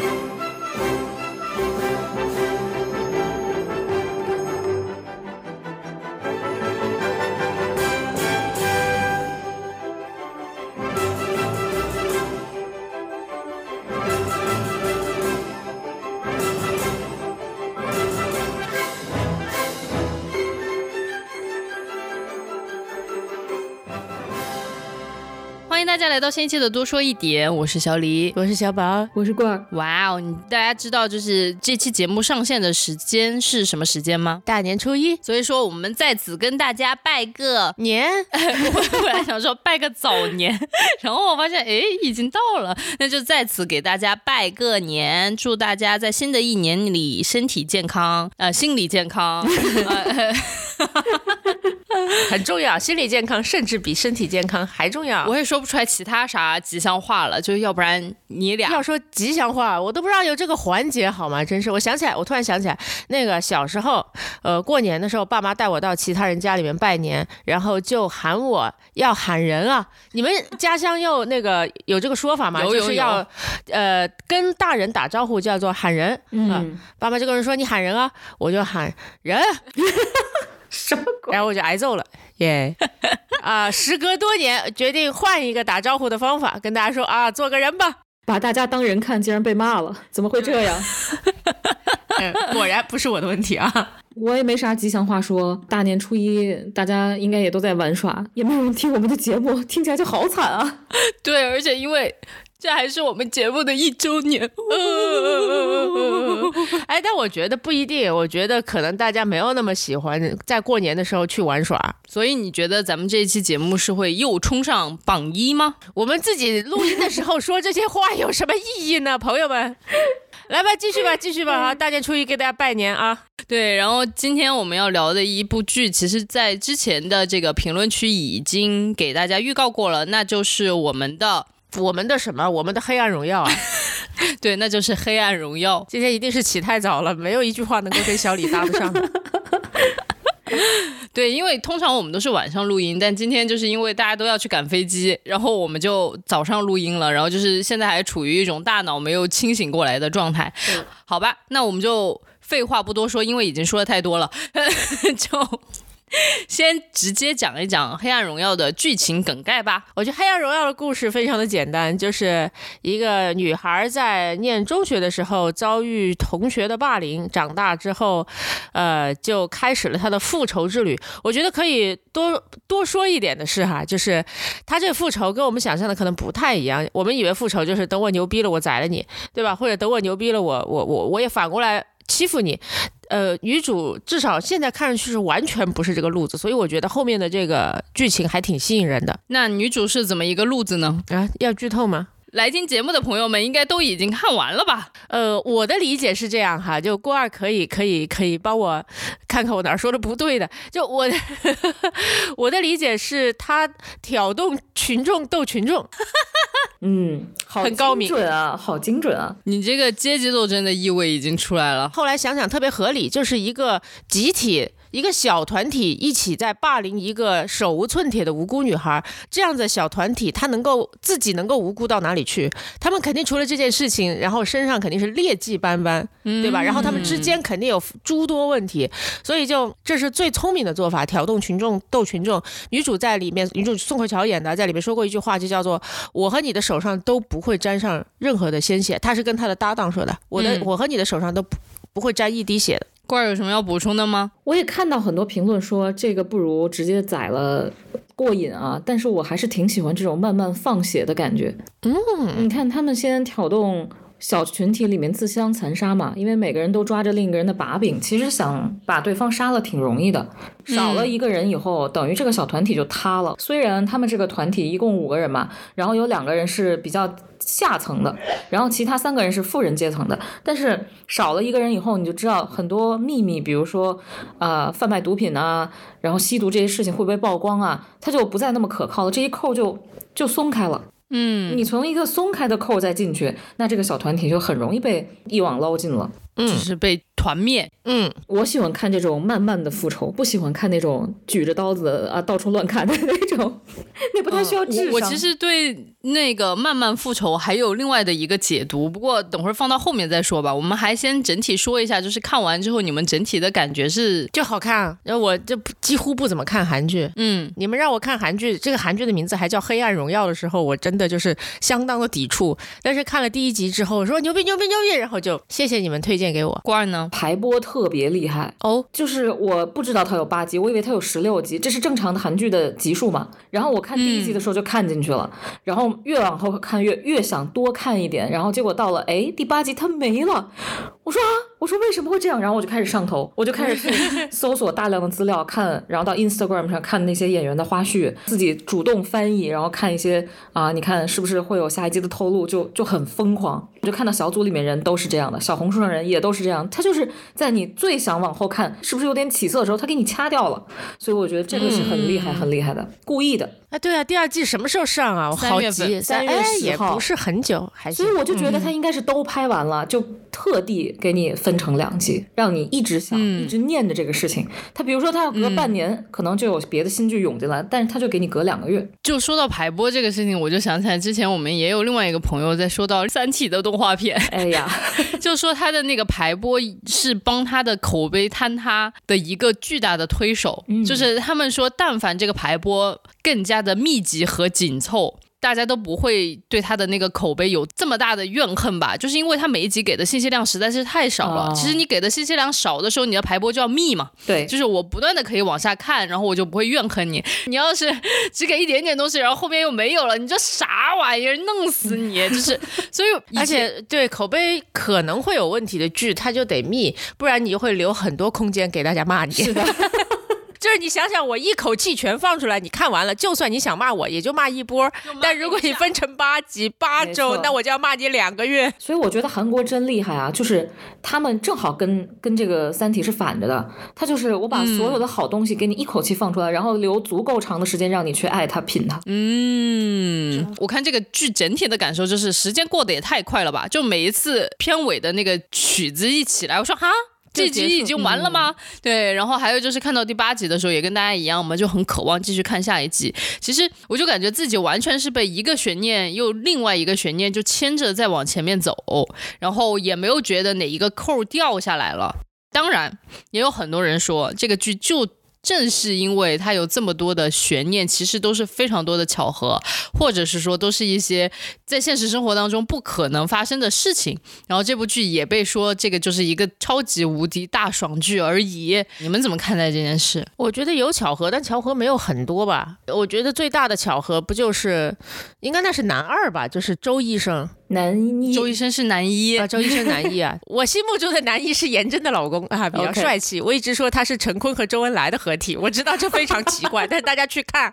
欢迎来到新一期的多说一点，我是小李，我是小宝，我是罐儿。哇哦，你大家知道就是这期节目上线的时间是什么时间吗？大年初一，所以说我们在此跟大家拜个年。我本来想说拜个早年，然后我发现哎已经到了，那就在此给大家拜个年，祝大家在新的一年里身体健康，呃，心理健康。呃 很重要，心理健康甚至比身体健康还重要。我也说不出来其他啥吉祥话了，就要不然你俩要说吉祥话，我都不知道有这个环节好吗？真是，我想起来，我突然想起来，那个小时候，呃，过年的时候，爸妈带我到其他人家里面拜年，然后就喊我要喊人啊。你们家乡又那个有这个说法吗？有有就是要，呃，跟大人打招呼叫做喊人。嗯，爸妈就跟人说你喊人啊，我就喊人。然后我就挨揍了，耶！啊，时隔多年，决定换一个打招呼的方法，跟大家说啊，做个人吧。把大家当人看，竟然被骂了，怎么会这样？嗯，果然不是我的问题啊。我也没啥吉祥话说。大年初一，大家应该也都在玩耍，也没有人听我们的节目，听起来就好惨啊！对，而且因为这还是我们节目的一周年。哎，但我觉得不一定，我觉得可能大家没有那么喜欢在过年的时候去玩耍。所以你觉得咱们这一期节目是会又冲上榜一吗？我们自己录音的时候说这些话有什么意义呢，朋友们？来吧，继续吧，继续吧啊！大年初一给大家拜年啊！对，然后今天我们要聊的一部剧，其实在之前的这个评论区已经给大家预告过了，那就是我们的我们的什么？我们的黑暗荣耀啊！对，那就是《黑暗荣耀》。今天一定是起太早了，没有一句话能够跟小李搭得上的。对，因为通常我们都是晚上录音，但今天就是因为大家都要去赶飞机，然后我们就早上录音了，然后就是现在还处于一种大脑没有清醒过来的状态。好吧，那我们就废话不多说，因为已经说的太多了，就。先直接讲一讲《黑暗荣耀》的剧情梗概吧。我觉得《黑暗荣耀》的故事非常的简单，就是一个女孩在念中学的时候遭遇同学的霸凌，长大之后，呃，就开始了她的复仇之旅。我觉得可以多多说一点的是哈，就是她这复仇跟我们想象的可能不太一样。我们以为复仇就是等我牛逼了我宰了你，对吧？或者等我牛逼了我我我我也反过来欺负你。呃，女主至少现在看上去是完全不是这个路子，所以我觉得后面的这个剧情还挺吸引人的。那女主是怎么一个路子呢？啊，要剧透吗？来听节目的朋友们应该都已经看完了吧？呃，我的理解是这样哈，就郭二可以可以可以帮我看看我哪儿说的不对的。就我的 我的理解是，他挑动群众斗群众，嗯，好很高明精准啊，好精准啊！你这个阶级斗争的意味已经出来了。后来想想特别合理，就是一个集体。一个小团体一起在霸凌一个手无寸铁的无辜女孩，这样的小团体，他能够自己能够无辜到哪里去？他们肯定除了这件事情，然后身上肯定是劣迹斑斑，对吧？然后他们之间肯定有诸多问题，所以就这是最聪明的做法，挑动群众斗群众。女主在里面，女主宋慧乔演的，在里面说过一句话，就叫做“我和你的手上都不会沾上任何的鲜血”。她是跟她的搭档说的，我的我和你的手上都不不会沾一滴血的。罐儿有什么要补充的吗？我也看到很多评论说这个不如直接宰了过瘾啊，但是我还是挺喜欢这种慢慢放血的感觉。嗯，你看他们先挑动小群体里面自相残杀嘛，因为每个人都抓着另一个人的把柄，其实想把对方杀了挺容易的。少了一个人以后，等于这个小团体就塌了。虽然他们这个团体一共五个人嘛，然后有两个人是比较下层的，然后其他三个人是富人阶层的，但是少了一个人以后，你就知道很多秘密，比如说呃贩卖毒品啊，然后吸毒这些事情会不会曝光啊，他就不再那么可靠了，这一扣就就松开了。嗯，你从一个松开的扣再进去，那这个小团体就很容易被一网捞尽了。就是被团灭。嗯，我喜欢看这种慢慢的复仇，不喜欢看那种举着刀子啊到处乱砍的那种，那不太需要智商。我我其实对那个慢慢复仇还有另外的一个解读，不过等会儿放到后面再说吧。我们还先整体说一下，就是看完之后你们整体的感觉是，就好看。然后我就不几乎不怎么看韩剧。嗯，你们让我看韩剧，这个韩剧的名字还叫《黑暗荣耀》的时候，我真的就是相当的抵触。但是看了第一集之后，说牛逼牛逼牛逼，然后就谢谢你们推荐给我。罐儿呢？排播特别厉害，哦，就是我不知道它有八集，我以为它有十六集，这是正常的韩剧的集数嘛。然后我看第一集的时候就看进去了，然后越往后看越越想多看一点，然后结果到了哎第八集它没了，我说啊，我说为什么会这样？然后我就开始上头，我就开始去 搜索大量的资料看，然后到 Instagram 上看那些演员的花絮，自己主动翻译，然后看一些啊，你看是不是会有下一季的透露，就就很疯狂。我就看到小组里面人都是这样的，小红书上人也都是这样，他就是在你最想往后看，是不是有点起色的时候，他给你掐掉了。所以我觉得这个是很厉害、很厉害的，故意的。啊，对啊，第二季什么时候上啊？我好急，三月哎10号也不是很久，还所以我就觉得他应该是都拍完了，就特地给你分成两季，让你一直想、一直念着这个事情。他比如说他要隔半年，可能就有别的新剧涌进来，但是他就给你隔两个月。就说到排播这个事情，我就想起来之前我们也有另外一个朋友在说到《三体》的动画片，哎呀，就说他的那个排播是帮他的口碑坍塌的一个巨大的推手，就是他们说，但凡这个排播更加的密集和紧凑。大家都不会对他的那个口碑有这么大的怨恨吧？就是因为他每一集给的信息量实在是太少了。哦其实你给的信息量少的时候，你的排播就要密嘛。对，就是我不断的可以往下看，然后我就不会怨恨你。你要是只给一点点东西，然后后面又没有了，你这啥玩意儿，弄死你！就是，所以而且对口碑可能会有问题的剧，它就得密，不然你就会留很多空间给大家骂你。是的，就是你想想，我一口气全放出来，你看完了，就算你想骂我，也就骂一波。但如果你分成八集八周，那我就要骂你两个月。所以我觉得韩国真厉害啊，就是他们正好跟跟这个《三体》是反着的，他就是我把所有的好东西给你一口气放出来，然后留足够长的时间让你去爱它、品它。嗯，我看这个剧整体的感受就是时间过得也太快了吧！就每一次片尾的那个曲子一起来，我说哈。这集已经完了吗？对，然后还有就是看到第八集的时候，也跟大家一样，我们就很渴望继续看下一集。其实我就感觉自己完全是被一个悬念又另外一个悬念就牵着在往前面走，然后也没有觉得哪一个扣掉下来了。当然，也有很多人说这个剧就正是因为它有这么多的悬念，其实都是非常多的巧合，或者是说都是一些在现实生活当中不可能发生的事情。然后这部剧也被说这个就是一个超级无敌大爽剧而已。你们怎么看待这件事？我觉得有巧合，但巧合没有很多吧。我觉得最大的巧合不就是，应该那是男二吧，就是周医生男一周医生是男一，啊，周医生男一啊。我心目中的男一是颜真的老公啊，比较帅气。我一直说他是陈坤和周恩来的合体，我知道这非常奇怪，但是大家去看，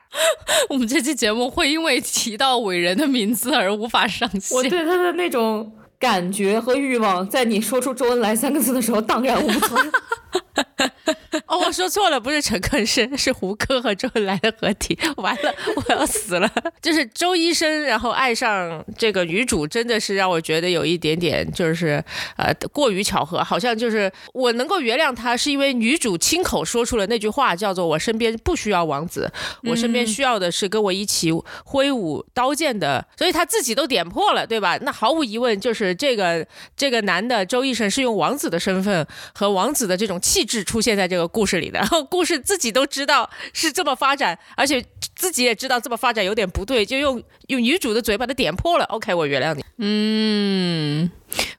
我们这期节目会因为提到伟人的名字而无法上线。我对他的那种感觉和欲望，在你说出周恩来三个字的时候荡然无存。哦，我说错了，不是陈坤，是是胡歌和周恩来的合体。完了，我要死了。就是周医生，然后爱上这个女主，真的是让我觉得有一点点，就是呃过于巧合。好像就是我能够原谅他，是因为女主亲口说出了那句话，叫做“我身边不需要王子，我身边需要的是跟我一起挥舞刀剑的”，所以他自己都点破了，对吧？那毫无疑问，就是这个这个男的周医生是用王子的身份和王子的这种气质出现在这个故事里的，然后故事自己都知道是这么发展，而且自己也知道这么发展有点不对，就用用女主的嘴把它点破了。OK，我原谅你。嗯，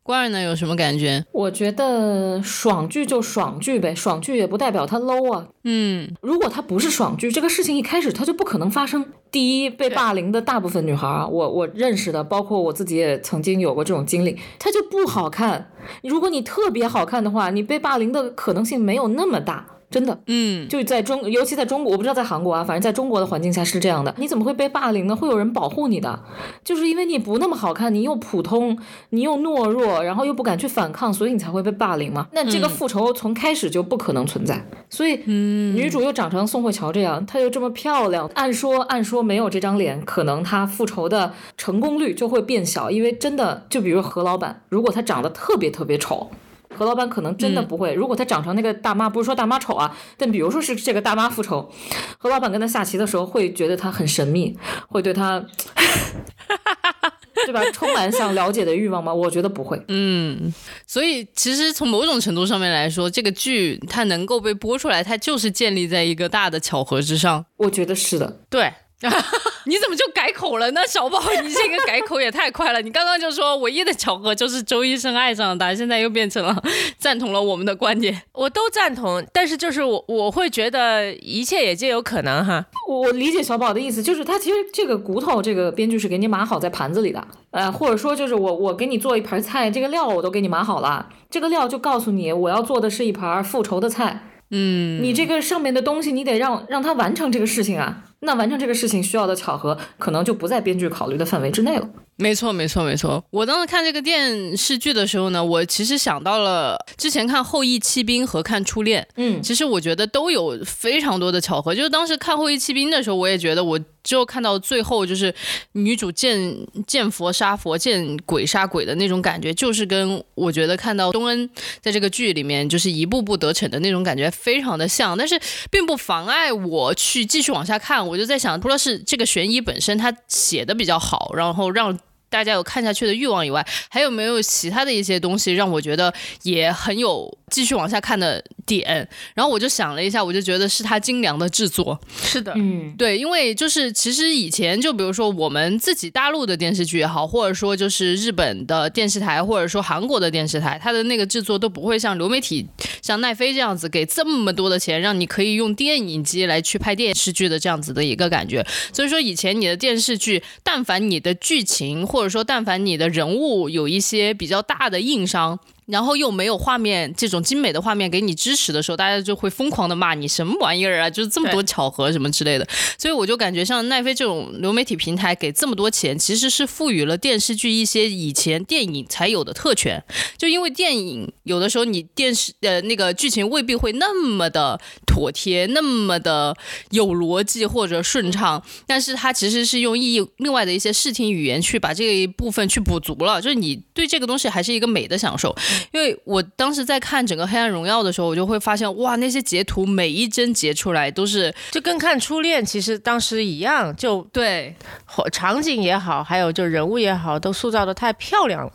关儿呢有什么感觉？我觉得爽剧就爽剧呗，爽剧也不代表它 low 啊。嗯，如果它不是爽剧，这个事情一开始它就不可能发生。第一，被霸凌的大部分女孩啊，我我认识的，包括我自己也曾经有过这种经历，它就不好看。如果你特别好看的话，你被霸凌的可能性没有那么大。真的。嗯，就在中，尤其在中国，我不知道在韩国啊，反正在中国的环境下是这样的。你怎么会被霸凌呢？会有人保护你的，就是因为你不那么好看，你又普通，你又懦弱，然后又不敢去反抗，所以你才会被霸凌嘛。那这个复仇从开始就不可能存在。所以，女主又长成宋慧乔这样，她又这么漂亮，按说按说没有这张脸，可能她复仇的成功率就会变小，因为真的，就比如何老板，如果他长得特别特别丑。何老板可能真的不会，如果他长成那个大妈，不是说大妈丑啊，但比如说是这个大妈复仇，何老板跟他下棋的时候会觉得他很神秘，会对他，对吧？充满想了解的欲望吗？我觉得不会。嗯，所以其实从某种程度上面来说，这个剧它能够被播出来，它就是建立在一个大的巧合之上。我觉得是的。对。你怎么就改口了呢，小宝？你这个改口也太快了！你刚刚就说唯一的巧合就是周医生爱上了他，现在又变成了赞同了我们的观点，我都赞同。但是就是我我会觉得一切也皆有可能哈。我理解小宝的意思，就是他其实这个骨头，这个编剧是给你码好在盘子里的，呃，或者说就是我我给你做一盘菜，这个料我都给你码好了，这个料就告诉你我要做的是一盘复仇的菜。嗯，你这个上面的东西，你得让让他完成这个事情啊。那完成这个事情需要的巧合，可能就不在编剧考虑的范围之内了。没错，没错，没错。我当时看这个电视剧的时候呢，我其实想到了之前看《后羿弃兵》和看《初恋》，嗯，其实我觉得都有非常多的巧合。就是当时看《后羿弃兵》的时候，我也觉得我只有看到最后，就是女主见见佛杀佛，见鬼杀鬼的那种感觉，就是跟我觉得看到东恩在这个剧里面就是一步步得逞的那种感觉非常的像。但是并不妨碍我去继续往下看。我就在想，除了是这个悬疑本身它写的比较好，然后让。大家有看下去的欲望以外，还有没有其他的一些东西让我觉得也很有继续往下看的点？然后我就想了一下，我就觉得是他精良的制作。是的，嗯，对，因为就是其实以前就比如说我们自己大陆的电视剧也好，或者说就是日本的电视台，或者说韩国的电视台，它的那个制作都不会像流媒体，像奈飞这样子给这么多的钱，让你可以用电影机来去拍电视剧的这样子的一个感觉。所以说以前你的电视剧，但凡你的剧情或或者说，但凡你的人物有一些比较大的硬伤。然后又没有画面这种精美的画面给你支持的时候，大家就会疯狂的骂你什么玩意儿啊，就是这么多巧合什么之类的。所以我就感觉像奈飞这种流媒体平台给这么多钱，其实是赋予了电视剧一些以前电影才有的特权。就因为电影有的时候你电视呃那个剧情未必会那么的妥帖，那么的有逻辑或者顺畅，但是它其实是用意另外的一些视听语言去把这一部分去补足了，就是你对这个东西还是一个美的享受。因为我当时在看整个《黑暗荣耀》的时候，我就会发现，哇，那些截图每一帧截出来都是就跟看《初恋》其实当时一样，就对场景也好，还有就人物也好，都塑造的太漂亮了。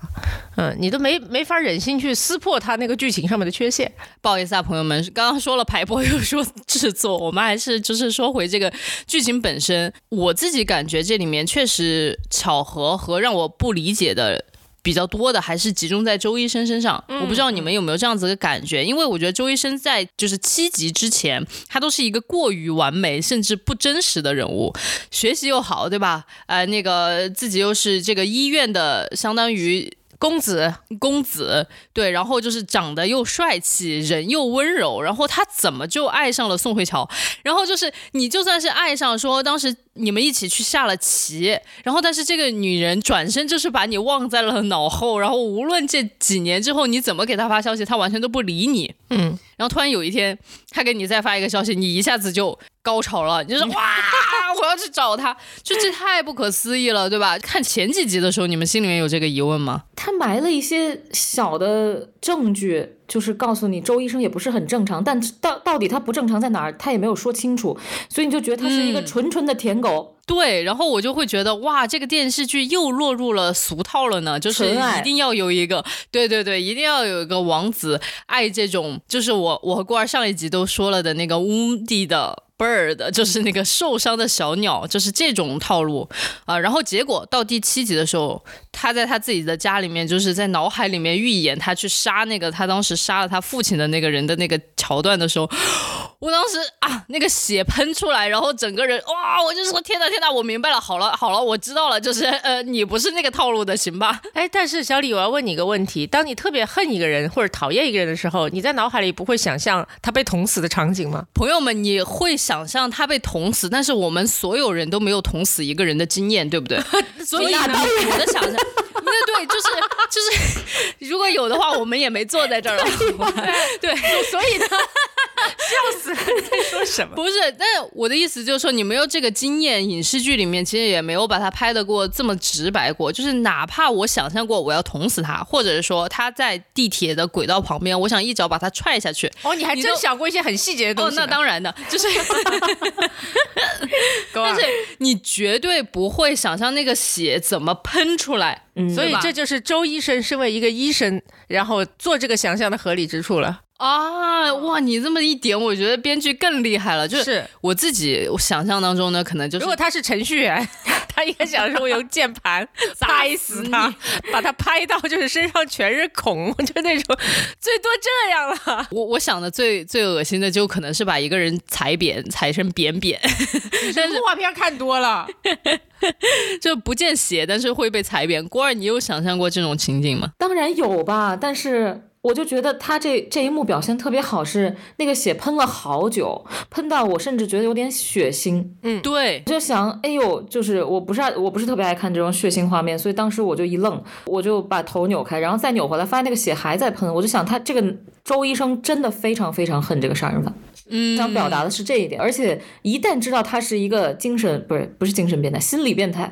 嗯，你都没没法忍心去撕破它那个剧情上面的缺陷。不好意思啊，朋友们，刚刚说了排播，又说制作，我们还是就是说回这个剧情本身。我自己感觉这里面确实巧合和让我不理解的。比较多的还是集中在周医生身上，我不知道你们有没有这样子的感觉，因为我觉得周医生在就是七集之前，他都是一个过于完美甚至不真实的人物，学习又好，对吧？呃，那个自己又是这个医院的，相当于。公子，公子，对，然后就是长得又帅气，人又温柔，然后他怎么就爱上了宋慧乔？然后就是你就算是爱上，说当时你们一起去下了棋，然后但是这个女人转身就是把你忘在了脑后，然后无论这几年之后你怎么给她发消息，她完全都不理你，嗯，然后突然有一天，她给你再发一个消息，你一下子就。高潮了，你就说 哇，我要去找他，就这太不可思议了，对吧？看前几集的时候，你们心里面有这个疑问吗？他埋了一些小的证据，就是告诉你周医生也不是很正常，但到到底他不正常在哪儿，他也没有说清楚，所以你就觉得他是一个纯纯的舔狗。对，然后我就会觉得哇，这个电视剧又落入了俗套了呢，就是一定要有一个，对对对，一定要有一个王子爱这种，就是我我和孤儿上一集都说了的那个乌地的。bird 就是那个受伤的小鸟，就是这种套路啊。然后结果到第七集的时候，他在他自己的家里面，就是在脑海里面预演他去杀那个他当时杀了他父亲的那个人的那个桥段的时候，我当时啊，那个血喷出来，然后整个人哇，我就说天呐天呐，我明白了，好了好了，我知道了，就是呃，你不是那个套路的，行吧？哎，但是小李，我要问你一个问题：当你特别恨一个人或者讨厌一个人的时候，你在脑海里不会想象他被捅死的场景吗？朋友们，你会想象他被捅死，但是我们所有人都没有捅死一个人的经验，对不对？所以呢，我的想象，对对，就是就是，如果有的话，我们也没坐在这儿了。对，所以呢。笑死了！在说什么？不是，但我的意思就是说，你没有这个经验，影视剧里面其实也没有把它拍的过这么直白过。就是哪怕我想象过我要捅死他，或者是说他在地铁的轨道旁边，我想一脚把他踹下去。哦，你还真想过一些很细节的东西。哦，那当然的，就是。但是你绝对不会想象那个血怎么喷出来。所以这就是周医生身为一个医生，然后做这个想象的合理之处了。啊哇！你这么一点，我觉得编剧更厉害了。就是我自己想象当中呢，可能就是如果他是程序员，他应该想说用键盘 拍死他，把他拍到就是身上全是孔，就那种最多这样了。我我想的最最恶心的就可能是把一个人踩扁，踩成扁扁。但是动画片看多了，就不见血，但是会被踩扁。郭二，你有想象过这种情景吗？当然有吧，但是。我就觉得他这这一幕表现特别好，是那个血喷了好久，喷到我甚至觉得有点血腥。嗯，对，就想，哎呦，就是我不是我不是特别爱看这种血腥画面，所以当时我就一愣，我就把头扭开，然后再扭回来，发现那个血还在喷，我就想他这个周医生真的非常非常恨这个杀人犯，嗯，想表达的是这一点，而且一旦知道他是一个精神不是不是精神变态，心理变态，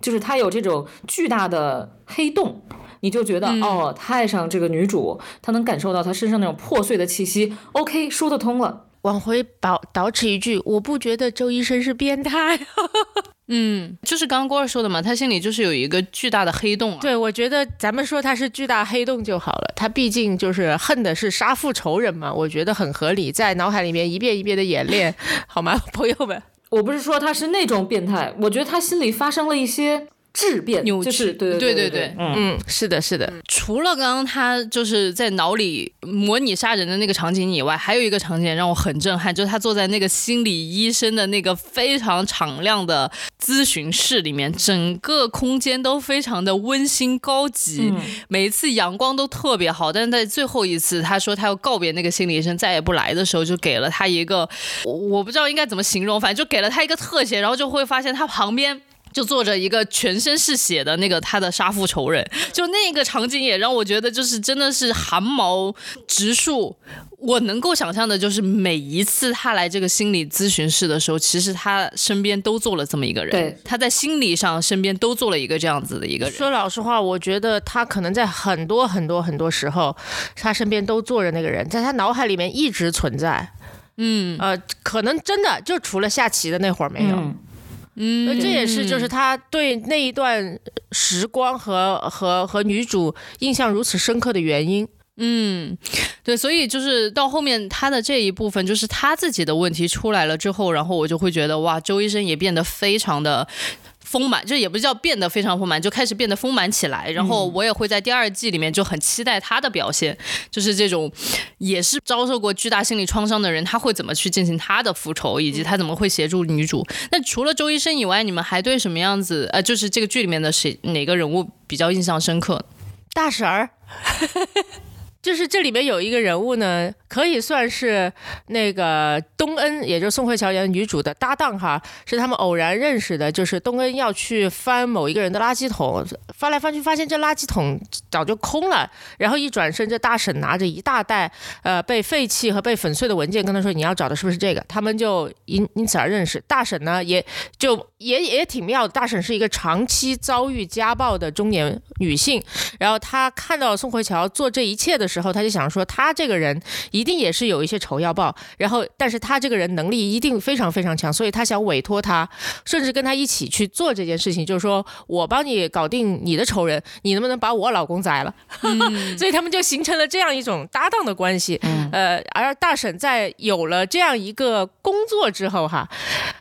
就是他有这种巨大的黑洞。你就觉得哦，他爱上这个女主，他能感受到她身上那种破碎的气息。OK，说得通了。往回倒倒饬一句，我不觉得周医生是变态。嗯，就是刚刚郭儿说的嘛，他心里就是有一个巨大的黑洞。啊对，我觉得咱们说他是巨大黑洞就好了。他毕竟就是恨的是杀父仇人嘛，我觉得很合理，在脑海里面一遍一遍的演练，好吗，朋友们？我不是说他是那种变态，我觉得他心里发生了一些。质变扭曲，对对对对，嗯，是的，是的。除了刚刚他就是在脑里模拟杀人的那个场景以外，还有一个场景让我很震撼，就是他坐在那个心理医生的那个非常敞亮的咨询室里面，整个空间都非常的温馨高级，每一次阳光都特别好。但是在最后一次，他说他要告别那个心理医生再也不来的时候，就给了他一个我不知道应该怎么形容，反正就给了他一个特写，然后就会发现他旁边。就坐着一个全身是血的那个他的杀父仇人，就那个场景也让我觉得就是真的是汗毛直竖。我能够想象的就是每一次他来这个心理咨询室的时候，其实他身边都坐了这么一个人。对，他在心理上身边都坐了一个这样子的一个人。说老实话，我觉得他可能在很多很多很多时候，他身边都坐着那个人，在他脑海里面一直存在。嗯，呃，可能真的就除了下棋的那会儿没有。嗯，这也是就是他对那一段时光和和和女主印象如此深刻的原因。嗯，对，所以就是到后面他的这一部分，就是他自己的问题出来了之后，然后我就会觉得哇，周医生也变得非常的。丰满，就也不叫变得非常丰满，就开始变得丰满起来。然后我也会在第二季里面就很期待他的表现，就是这种也是遭受过巨大心理创伤的人，他会怎么去进行他的复仇，以及他怎么会协助女主。那除了周医生以外，你们还对什么样子？呃，就是这个剧里面的谁哪个人物比较印象深刻？大婶儿。就是这里面有一个人物呢，可以算是那个东恩，也就是宋慧乔演女主的搭档哈，是他们偶然认识的。就是东恩要去翻某一个人的垃圾桶，翻来翻去发现这垃圾桶早就空了，然后一转身，这大婶拿着一大袋呃被废弃和被粉碎的文件，跟他说你要找的是不是这个？他们就因因此而认识。大婶呢，也就也也挺妙的。大婶是一个长期遭遇家暴的中年女性，然后她看到宋慧乔做这一切的。时候她就想说，她这个人一定也是有一些仇要报，然后，但是她这个人能力一定非常非常强，所以她想委托她，甚至跟她一起去做这件事情，就是说我帮你搞定你的仇人，你能不能把我老公宰了？所以他们就形成了这样一种搭档的关系。呃，而大婶在有了这样一个工作之后，哈。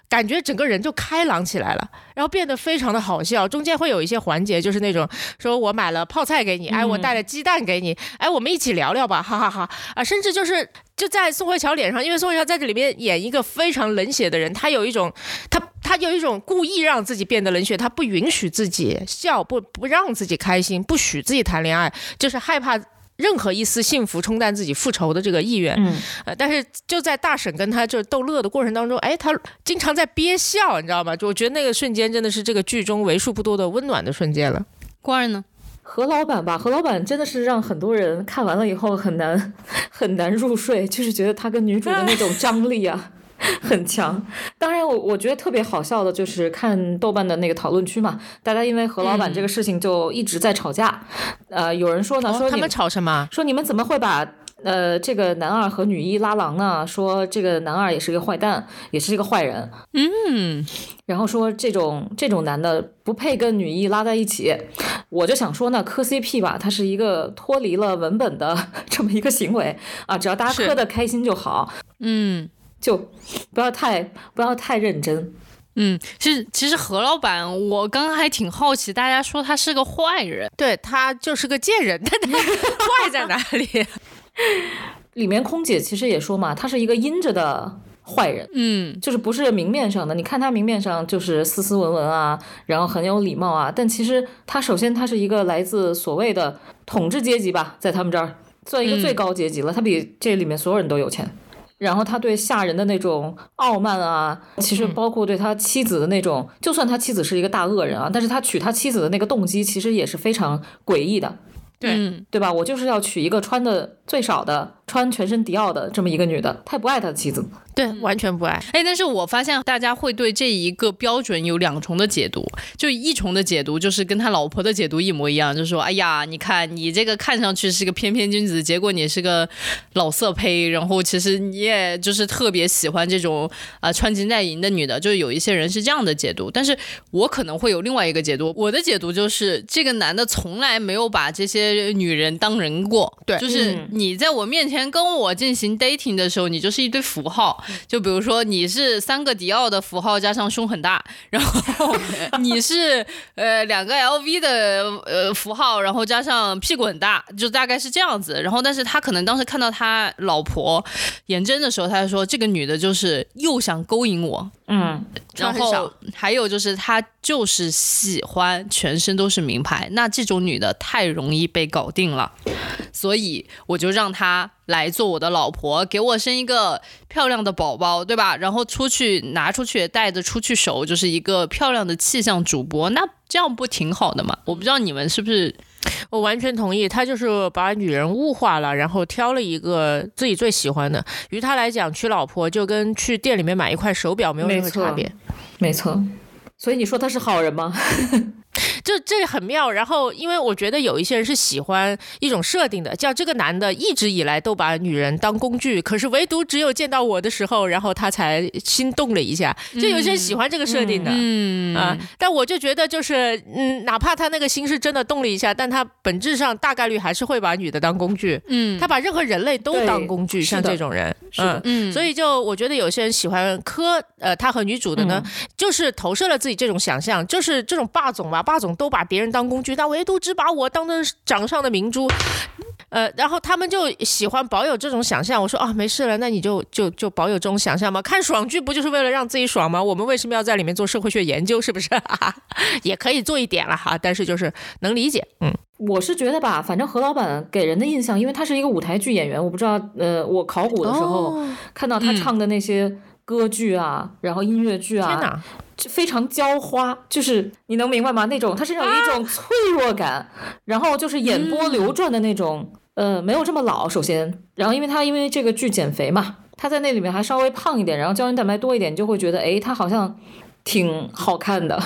感觉整个人就开朗起来了，然后变得非常的好笑。中间会有一些环节，就是那种说我买了泡菜给你，哎，我带了鸡蛋给你，哎，我们一起聊聊吧，哈哈哈啊！甚至就是就在宋慧乔脸上，因为宋慧乔在这里面演一个非常冷血的人，她有一种她她有一种故意让自己变得冷血，她不允许自己笑，不不让自己开心，不许自己谈恋爱，就是害怕。任何一丝幸福冲淡自己复仇的这个意愿，嗯，呃，但是就在大婶跟他就是逗乐的过程当中，哎，他经常在憋笑，你知道吗？就我觉得那个瞬间真的是这个剧中为数不多的温暖的瞬间了。关儿呢？何老板吧，何老板真的是让很多人看完了以后很难 很难入睡，就是觉得他跟女主的那种张力啊。很强，当然我我觉得特别好笑的就是看豆瓣的那个讨论区嘛，大家因为何老板这个事情就一直在吵架，呃，有人说呢，说他们吵什么？说你们怎么会把呃这个男二和女一拉郎呢？说这个男二也是个坏蛋，也是一个坏人，嗯，然后说这种这种男的不配跟女一拉在一起，我就想说呢，磕 CP 吧，它是一个脱离了文本的 这么一个行为啊，只要大家磕的开心就好，嗯。就不要太不要太认真，嗯，其实其实何老板，我刚刚还挺好奇，大家说他是个坏人，对他就是个贱人，但他 坏在哪里？里面空姐其实也说嘛，他是一个阴着的坏人，嗯，就是不是明面上的，你看他明面上就是斯斯文文啊，然后很有礼貌啊，但其实他首先他是一个来自所谓的统治阶级吧，在他们这儿算一个最高阶级了，他比这里面所有人都有钱。然后他对下人的那种傲慢啊，其实包括对他妻子的那种，就算他妻子是一个大恶人啊，但是他娶他妻子的那个动机其实也是非常诡异的，对对吧？我就是要娶一个穿的最少的。穿全身迪奥的这么一个女的，他也不爱他的妻子，对，完全不爱。哎，但是我发现大家会对这一个标准有两重的解读，就一重的解读就是跟他老婆的解读一模一样，就是说，哎呀，你看你这个看上去是个翩翩君子，结果你是个老色胚，然后其实你也就是特别喜欢这种啊穿金戴银的女的，就是有一些人是这样的解读，但是我可能会有另外一个解读，我的解读就是这个男的从来没有把这些女人当人过，对，就是你在我面前。跟我进行 dating 的时候，你就是一堆符号，就比如说你是三个迪奥的符号加上胸很大，然后 你是呃两个 LV 的呃符号，然后加上屁股很大，就大概是这样子。然后，但是他可能当时看到他老婆颜真的时候，他就说这个女的就是又想勾引我，嗯，然后还有就是她就是喜欢全身都是名牌，那这种女的太容易被搞定了，所以我就让她。来做我的老婆，给我生一个漂亮的宝宝，对吧？然后出去拿出去带着出去手，就是一个漂亮的气象主播，那这样不挺好的吗？我不知道你们是不是，我完全同意，他就是把女人物化了，然后挑了一个自己最喜欢的。于他来讲，娶老婆就跟去店里面买一块手表没有任何差别，没错。所以你说他是好人吗？这这很妙，然后因为我觉得有一些人是喜欢一种设定的，叫这个男的一直以来都把女人当工具，可是唯独只有见到我的时候，然后他才心动了一下。就有些人喜欢这个设定的，嗯啊，但我就觉得就是，嗯，哪怕他那个心是真的动了一下，但他本质上大概率还是会把女的当工具，嗯，他把任何人类都当工具，像这种人，嗯嗯，所以就我觉得有些人喜欢磕呃他和女主的呢，就是投射了自己这种想象，就是这种霸总吧，霸总。都把别人当工具，但唯独只把我当成掌上的明珠，呃，然后他们就喜欢保有这种想象。我说啊，没事了，那你就就就保有这种想象吗？看爽剧不就是为了让自己爽吗？我们为什么要在里面做社会学研究？是不是？也可以做一点了哈，但是就是能理解。嗯，我是觉得吧，反正何老板给人的印象，因为他是一个舞台剧演员，我不知道，呃，我考古的时候看到他唱的那些歌剧啊，然后音乐剧啊，天哪！非常娇花，就是你能明白吗？那种他身上有一种脆弱感，然后就是眼波流转的那种，呃，没有这么老。首先，然后因为他因为这个剧减肥嘛，他在那里面还稍微胖一点，然后胶原蛋白多一点，你就会觉得，哎，他好像挺好看的。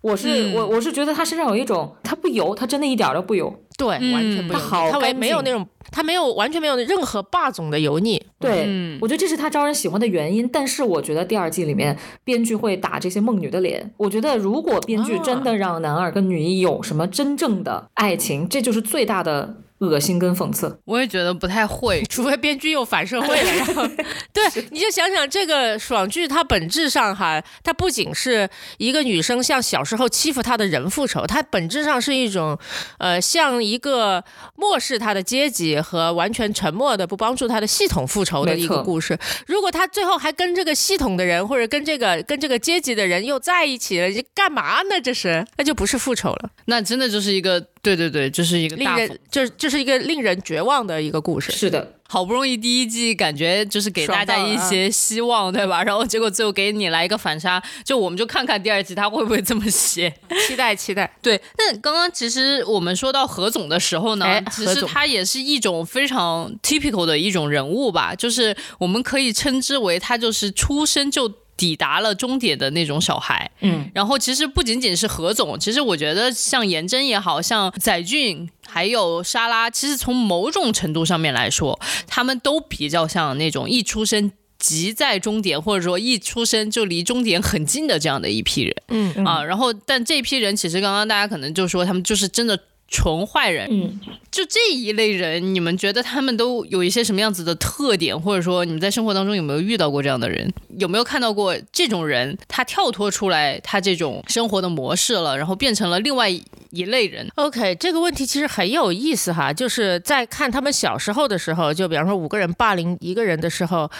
我是我我是觉得他身上有一种，他不油，他真的一点都不油。对，完全不油，他没没有那种，他没有完全没有任何霸总的油腻。对，我觉得这是他招人喜欢的原因。但是我觉得第二季里面编剧会打这些梦女的脸。我觉得如果编剧真的让男二跟女一有什么真正的爱情，这就是最大的恶心跟讽刺。我也觉得不太会，除非编剧又反社会了，然后 对，你就想想这个爽剧，它本质上哈，它不仅是一个女生向小时候欺负她的人复仇，它本质上是一种，呃，向一个漠视她的阶级和完全沉默的不帮助她的系统复仇的一个故事。如果他最后还跟这个系统的人或者跟这个跟这个阶级的人又在一起了，你干嘛呢？这是那就不是复仇了，那真的就是一个对对对，这是一个令大人就就是一个令人绝望的一个故事。是的，好不容易第一季感觉就是给大家一些希望，对吧？然后结果最后给你来一个反杀，就我们就看看第二季他会不会这么写。期待期待。对，那刚刚其实我们说到何总的时候呢，哎其实他也是一种非常 typical 的一种人物吧，就是我们可以称之为他就是出生就。抵达了终点的那种小孩，嗯，然后其实不仅仅是何总，其实我觉得像颜真也好像载俊还有莎拉，其实从某种程度上面来说，他们都比较像那种一出生即在终点，或者说一出生就离终点很近的这样的一批人。嗯嗯。啊，然后但这批人其实刚刚大家可能就说他们就是真的纯坏人，嗯，就这一类人，你们觉得他们都有一些什么样子的特点，或者说你们在生活当中有没有遇到过这样的人？有没有看到过这种人，他跳脱出来他这种生活的模式了，然后变成了另外一类人？OK，这个问题其实很有意思哈，就是在看他们小时候的时候，就比方说五个人霸凌一个人的时候，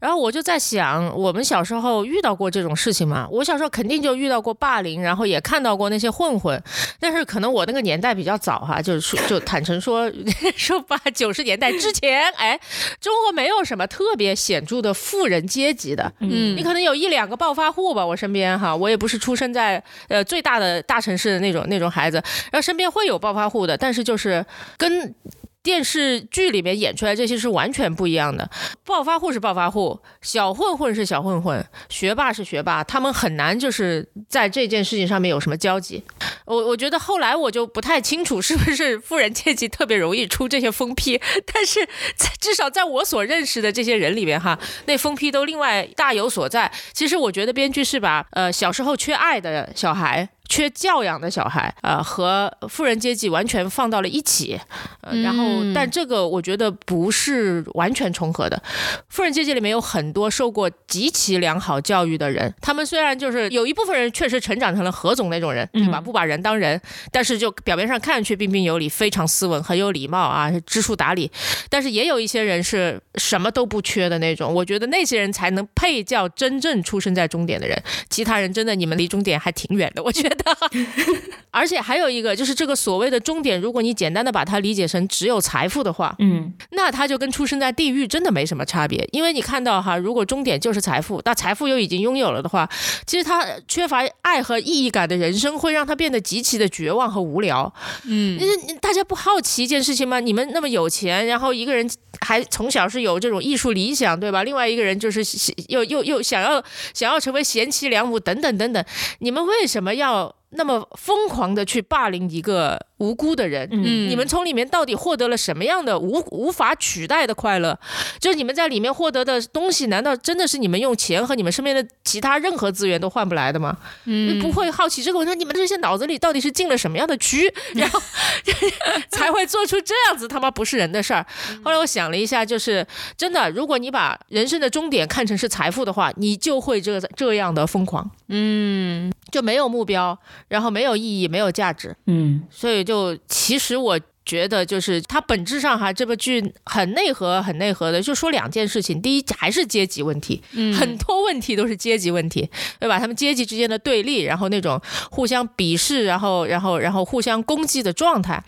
然后我就在想，我们小时候遇到过这种事情吗？我小时候肯定就遇到过霸凌，然后也看到过那些混混，但是可能我那个年代比较早哈，就是说就坦诚说 说八九十年代之前，哎，中国没有什么特别显著的富人阶级的，嗯你可能有一两个暴发户吧，我身边哈，我也不是出生在呃最大的大城市的那种那种孩子，然后身边会有暴发户的，但是就是跟。电视剧里面演出来这些是完全不一样的。暴发户是暴发户，小混混是小混混，学霸是学霸，他们很难就是在这件事情上面有什么交集。我我觉得后来我就不太清楚是不是富人阶级特别容易出这些疯批，但是在至少在我所认识的这些人里面哈，那疯批都另外大有所在。其实我觉得编剧是把呃小时候缺爱的小孩。缺教养的小孩，呃，和富人阶级完全放到了一起，呃，然后，但这个我觉得不是完全重合的。富人阶级里面有很多受过极其良好教育的人，他们虽然就是有一部分人确实成长成了何总那种人，对吧？不把人当人，但是就表面上看上去彬彬有礼，非常斯文，很有礼貌啊，知书达理。但是也有一些人是什么都不缺的那种，我觉得那些人才能配叫真正出生在终点的人。其他人真的你们离终点还挺远的，我觉得。而且还有一个就是这个所谓的终点，如果你简单的把它理解成只有财富的话，嗯，那它就跟出生在地狱真的没什么差别。因为你看到哈，如果终点就是财富，那财富又已经拥有了的话，其实他缺乏爱和意义感的人生会让他变得极其的绝望和无聊。嗯，大家不好奇一件事情吗？你们那么有钱，然后一个人还从小是有这种艺术理想，对吧？另外一个人就是又又又想要想要成为贤妻良母，等等等等。你们为什么要 out 那么疯狂的去霸凌一个无辜的人？嗯你们从里面到底获得了什么样的无无法取代的快乐？就是你们在里面获得的东西，难道真的是你们用钱和你们身边的其他任何资源都换不来的吗？嗯不会好奇这个问题，你们这些脑子里到底是进了什么样的蛆，然后才会做出这样子他妈不是人的事儿？后来我想了一下，就是真的，如果你把人生的终点看成是财富的话，你就会这这样的疯狂，嗯，就没有目标，然后没有意义，没有价值。嗯，所以就其实我觉得就是它本质上哈，这部剧很内核，很内核的，就说两件事情。第一还是阶级问题，很多问题都是阶级问题，对吧？他们阶级之间的对立，然后那种互相鄙视，然后然后然后互相攻击的状态，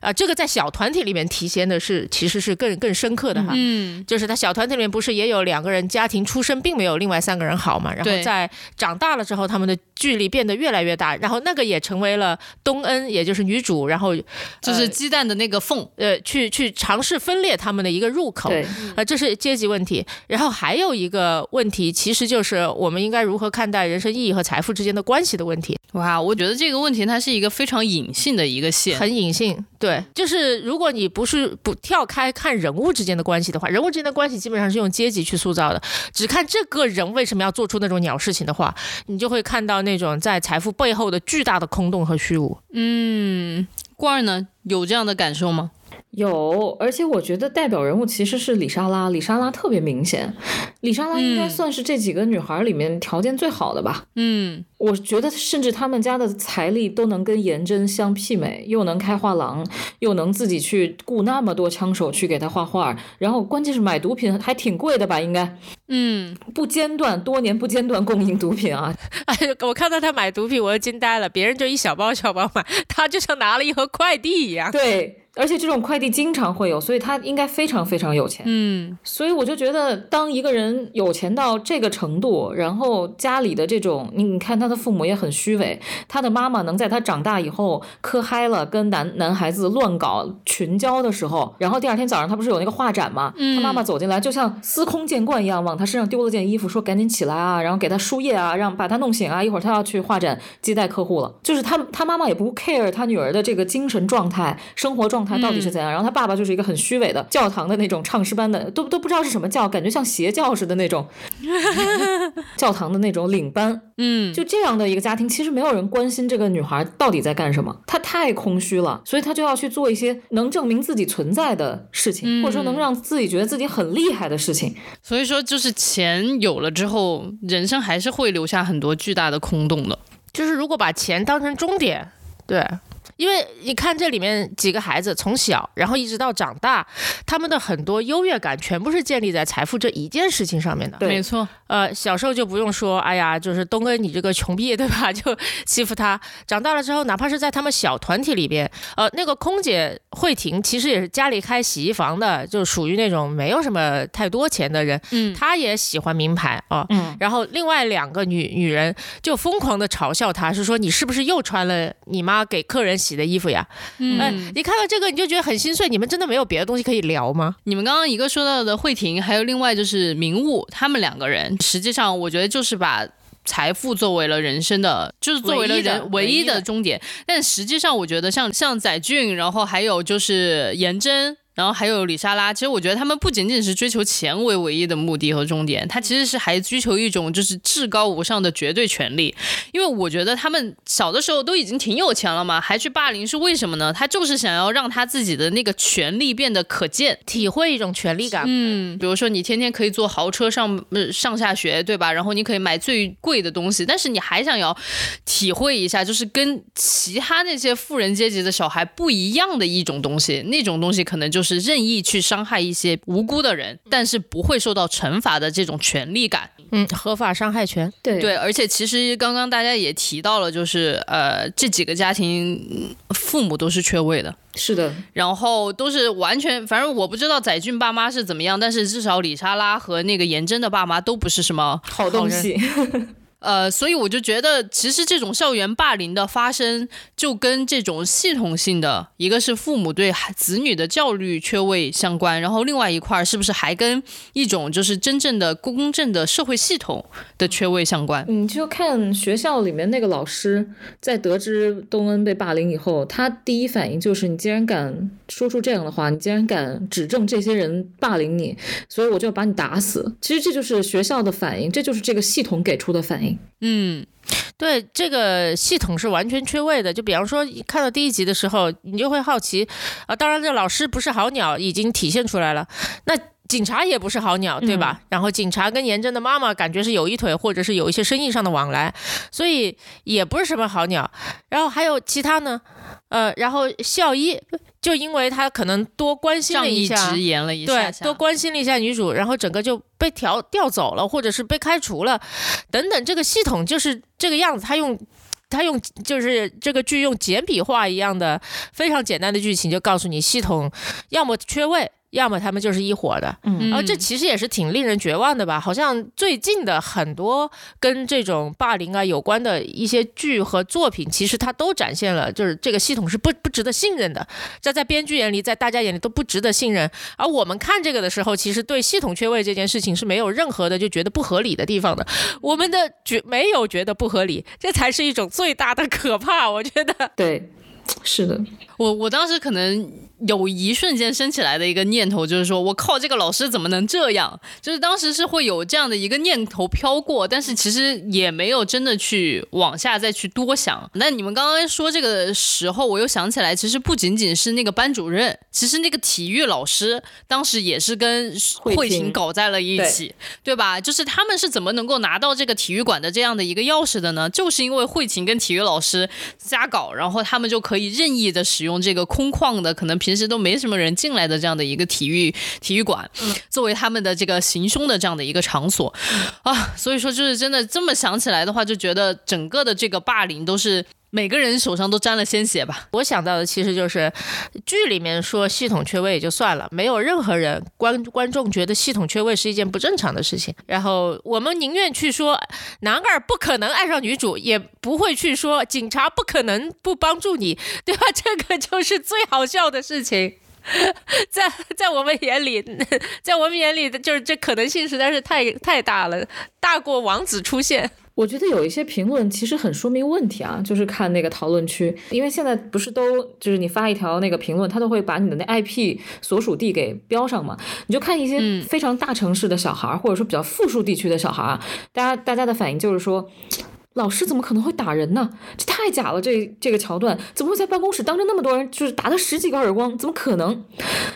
啊、这个在小团体里面体现的是其实是更更深刻的哈。嗯，就是他小团体里面不是也有两个人家庭出身并没有另外三个人好嘛，然后在长大了之后，他们的距离变得越来越大，然后那个也成为了东恩，也就是女主，然后就是鸡蛋的那个缝，呃去去尝试分裂他们的一个入口。对，啊，这是阶级问题。然后还有一个问题，其实就是我们应该如何看待人生意义和财富之间的关系的问题，哇，我觉得这个问题它是一个非常隐性的一个线，很隐性。对，就是如果你不是不跳开看人物之间的关系的话，人物之间的关系基本上是用阶级去塑造的。只看这个人为什么要做出那种鸟事情的话，你就会看到那种在财富背后的巨大的空洞和虚无。嗯，罐儿呢有这样的感受吗？有，而且我觉得代表人物其实是李莎拉，李莎拉特别明显，李莎拉应该嗯算是这几个女孩里面条件最好的吧。嗯，我觉得甚至他们家的财力都能跟颜真相媲美，又能开画廊，又能自己去雇那么多枪手去给她画画，然后关键是买毒品还挺贵的吧？应该嗯，不间断，多年不间断供应毒品啊！哎，我看到她买毒品，我就惊呆了。别人就一小包小包买，她就像拿了一盒快递一样。对。而且这种快递经常会有，所以他应该非常非常有钱。嗯，所以我就觉得，当一个人有钱到这个程度，然后家里的这种，你你看他的父母也很虚伪，他的妈妈能在他长大以后磕嗨了，跟男男孩子乱搞群交的时候，然后第二天早上他不是有那个画展吗？他妈妈走进来就像司空见惯一样，往他身上丢了件衣服，说赶紧起来啊，然后给他输液啊，让把他弄醒啊，一会儿他要去画展接待客户了。就是他他妈妈也不 care 他女儿的这个精神状态、生活状态到底是怎样，然后他爸爸就是一个很虚伪的教堂的那种唱诗班的，都都不知道是什么教，感觉像邪教似的那种 教堂的那种领班。嗯，就这样的一个家庭，其实没有人关心这个女孩到底在干什么，她太空虚了，所以她就要去做一些能证明自己存在的事情，或者说能让自己觉得自己很厉害的事情。所以说就是钱有了之后，人生还是会留下很多巨大的空洞的。就是如果把钱当成终点，对。因为你看这里面几个孩子从小，然后一直到长大，他们的很多优越感全部是建立在财富这一件事情上面的。对没错，呃，小时候就不用说，哎呀，就是东哥你这个穷逼，对吧？就欺负他。长大了之后，哪怕是在他们小团体里边，呃，那个空姐慧婷其实也是家里开洗衣房的，就属于那种没有什么太多钱的人，嗯，她也喜欢名牌啊。嗯，然后另外两个女女人就疯狂的嘲笑她，是说你是不是又穿了你妈给客人洗的衣服呀？嗯哎，你看到这个你就觉得很心碎。你们真的没有别的东西可以聊吗？你们刚刚一个说到的慧婷，还有另外就是明悟，他们两个人，实际上我觉得就是把财富作为了人生的，就是作为了人唯一的的终点。但实际上，我觉得像像载俊，然后还有就是颜真。然后还有李莎拉，其实我觉得他们不仅仅是追求钱为唯一的目的和终点，他其实是还追求一种就是至高无上的绝对权利。因为我觉得他们小的时候都已经挺有钱了嘛，还去霸凌是为什么呢？他就是想要让他自己的那个权利变得可见。体会一种权利感。嗯，比如说你天天可以坐豪车上呃上下学，对吧？然后你可以买最贵的东西，但是你还想要体会一下，就是跟其他那些富人阶级的小孩不一样的一种东西。那种东西可能就是任意去伤害一些无辜的人，但是不会受到惩罚的这种权利感。嗯，合法伤害权。对对，而且其实刚刚大家也提到了，就是呃这几个家庭嗯父母都是缺位的。是的，然后都是完全，反正我不知道载俊爸妈是怎么样，但是至少李莎拉和那个严真的爸妈都不是什么好东西。呃，所以我就觉得，其实这种校园霸凌的发生，就跟这种系统性的，一个是父母对子女的教育缺位相关，然后另外一块儿是不是还跟一种就是真正的公正的社会系统的缺位相关？你就看学校里面那个老师，在得知东恩被霸凌以后，他第一反应就是：你竟然敢说出这样的话，你竟然敢指证这些人霸凌你，所以我就要把你打死。其实这就是学校的反应，这就是这个系统给出的反应。嗯，对这个系统是完全缺位的。就比方说，看到第一集的时候，你就会好奇，啊，当然这老师不是好鸟，已经体现出来了。那警察也不是好鸟，对吧？然后警察跟严正的妈妈感觉是有一腿，或者是有一些生意上的往来，所以也不是什么好鸟。然后还有其他呢，呃，然后校医就因为他可能多关心了一下，直言了一对下，对，多关心了一下女主，然后整个就被调调走了，或者是被开除了，等等。这个系统就是这个样子，他用。他用就是这个剧用简笔画一样的非常简单的剧情，就告诉你系统要么缺位，要么他们就是一伙的。嗯然后这其实也是挺令人绝望的吧？好像最近的很多跟这种霸凌啊有关的一些剧和作品，其实它都展现了，就是这个系统是不不值得信任的。这在编剧眼里，在大家眼里都不值得信任。而我们看这个的时候，其实对系统缺位这件事情是没有任何的就觉得不合理的地方的。我们的觉没有觉得不合理，这才是一种最大的可怕。我觉得，对，是的，我我当时可能有一瞬间升起来的一个念头，就是说我靠，这个老师怎么能这样？就是当时是会有这样的一个念头飘过，但是其实也没有真的去往下再去多想。那你们刚刚说这个时候，我又想起来，其实不仅仅是那个班主任，其实那个体育老师当时也是跟慧琴搞在了一起，对吧？就是他们是怎么能够拿到这个体育馆的这样的一个钥匙的呢？就是因为慧琴跟体育老师瞎搞，然后他们就可以任意的使用这个空旷的可能。平时都没什么人进来的这样的一个体育体育馆，作为他们的这个行凶的这样的一个场所。啊，所以说就是真的这么想起来的话，就觉得整个的这个霸凌都是每个人手上都沾了鲜血吧。我想到的其实就是剧里面说系统缺位也就算了，没有任何人观观众觉得系统缺位是一件不正常的事情。然后我们宁愿去说男二不可能爱上女主，也不会去说警察不可能不帮助你，对吧？这个就是最好笑的事情。在在我们眼里，在我们眼里的就是这可能性实在是太太大了，大过王子出现。我觉得有一些评论其实很说明问题啊，就是看那个讨论区，因为现在不是都就是你发一条那个评论，他都会把你的那 IP 所属地给标上嘛。你就看一些非常大城市的小孩，或者说比较富庶地区的小孩啊，大家大家的反应就是说。老师怎么可能会打人呢？这太假了！这这个桥段怎么会在办公室当着那么多人，就是打了十几个耳光？怎么可能？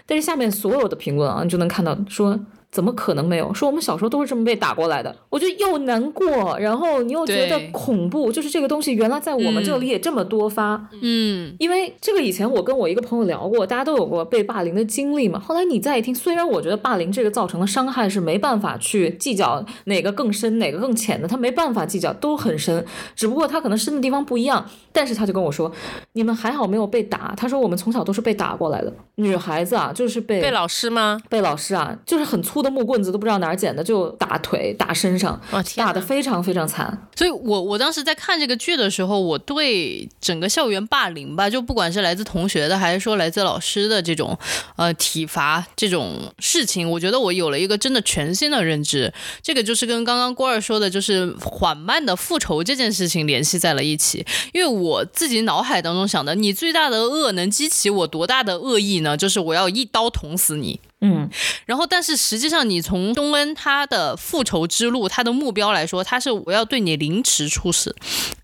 但是下面所有的评论啊，你就能看到说。怎么可能没有？说我们小时候都是这么被打过来的，我觉得又难过，然后你又觉得恐怖，就是这个东西原来在我们这里也这么多发。嗯，因为这个以前我跟我一个朋友聊过，大家都有过被霸凌的经历嘛。后来你再一听，虽然我觉得霸凌这个造成的伤害是没办法去计较哪个更深哪个更浅的，他没办法计较，都很深，只不过他可能深的地方不一样。但是他就跟我说，你们还好没有被打。他说我们从小都是被打过来的，女孩子啊就是被被老师吗？被老师啊，就是很粗。粗的木棍子都不知道哪儿捡的，就打腿、打身上，打的非常非常惨。所以，我我当时在看这个剧的时候，我对整个校园霸凌吧，就不管是来自同学的，还是说来自老师的这种呃体罚这种事情，我觉得我有了一个真的全新的认知。这个就是跟刚刚郭二说的，就是缓慢的复仇这件事情联系在了一起。因为我自己脑海当中想的，你最大的恶能激起我多大的恶意呢？就是我要一刀捅死你。嗯，然后，但是实际上，你从东恩他的复仇之路，他的目标来说，他是我要对你凌迟处死，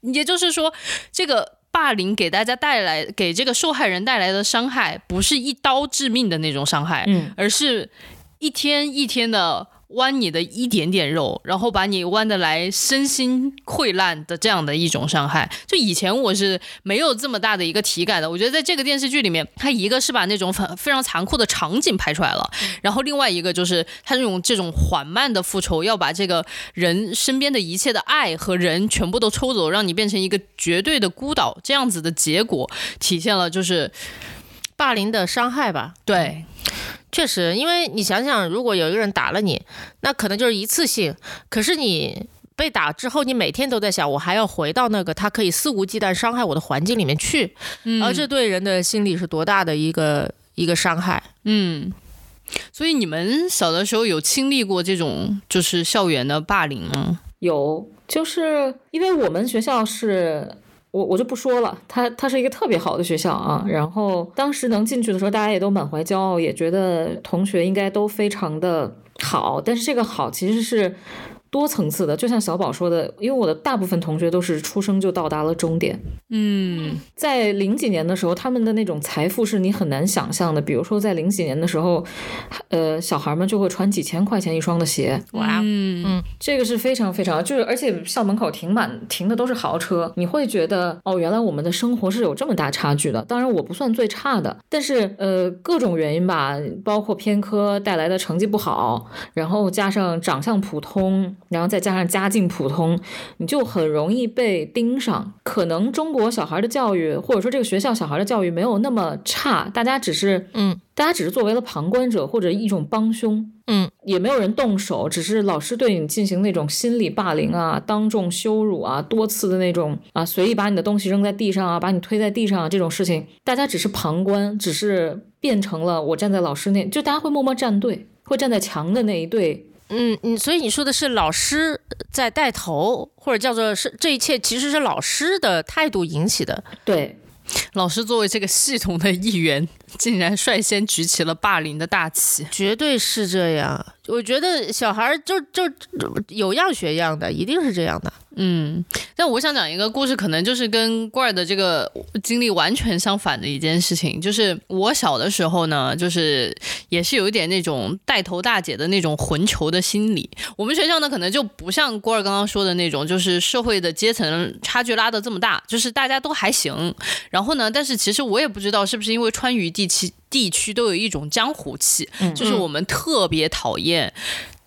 也就是说，这个霸凌给大家带来，给这个受害人带来的伤害，不是一刀致命的那种伤害，嗯，而是一天一天的。剜你的一点点肉，然后把你剜的来身心溃烂的这样的一种伤害，就以前我是没有这么大的一个体感的。我觉得在这个电视剧里面，它一个是把那种很非常残酷的场景拍出来了，然后另外一个就是它这种这种缓慢的复仇，要把这个人身边的一切的爱和人全部都抽走，让你变成一个绝对的孤岛，这样子的结果体现了就是霸凌的伤害吧？对。确实，因为你想想，如果有一个人打了你，那可能就是一次性。可是你被打之后，你每天都在想，我还要回到那个他可以肆无忌惮伤害我的环境里面去，而这对人的心理是多大的一个一个伤害。嗯，所以你们小的时候有经历过这种就是校园的霸凌吗？有，就是因为我们学校是。我我就不说了，它它是一个特别好的学校啊。然后当时能进去的时候，大家也都满怀骄傲，也觉得同学应该都非常的好。但是这个好其实是。多层次的，就像小宝说的，因为我的大部分同学都是出生就到达了终点。嗯，在零几年的时候，他们的那种财富是你很难想象的。比如说，在零几年的时候，呃，小孩们就会穿几千块钱一双的鞋。哇，嗯嗯，这个是非常非常，就是而且校门口停满停的都是豪车，你会觉得哦，原来我们的生活是有这么大差距的。当然，我不算最差的，但是呃，各种原因吧，包括偏科带来的成绩不好，然后加上长相普通。然后再加上家境普通，你就很容易被盯上。可能中国小孩的教育，或者说这个学校小孩的教育没有那么差，大家只是，嗯，大家只是作为了旁观者或者一种帮凶，嗯，也没有人动手，只是老师对你进行那种心理霸凌啊，当众羞辱啊，多次的那种啊，随意把你的东西扔在地上啊，把你推在地上啊，这种事情，大家只是旁观，只是变成了我站在老师那，就大家会默默站队，会站在墙的那一队。嗯，你所以你说的是老师在带头，或者叫做是这一切其实是老师的态度引起的。对，老师作为这个系统的一员，竟然率先举起了霸凌的大旗。绝对是这样。我觉得小孩儿就就有样学样的，一定是这样的。嗯，但我想讲一个故事，可能就是跟郭儿的这个经历完全相反的一件事情。就是我小的时候呢，就是也是有一点那种带头大姐的那种混球的心理。我们学校呢，可能就不像郭儿刚刚说的那种，就是社会的阶层差距拉得这么大，就是大家都还行。然后呢，但是其实我也不知道是不是因为川渝地区地区都有一种江湖气，就是我们特别讨厌。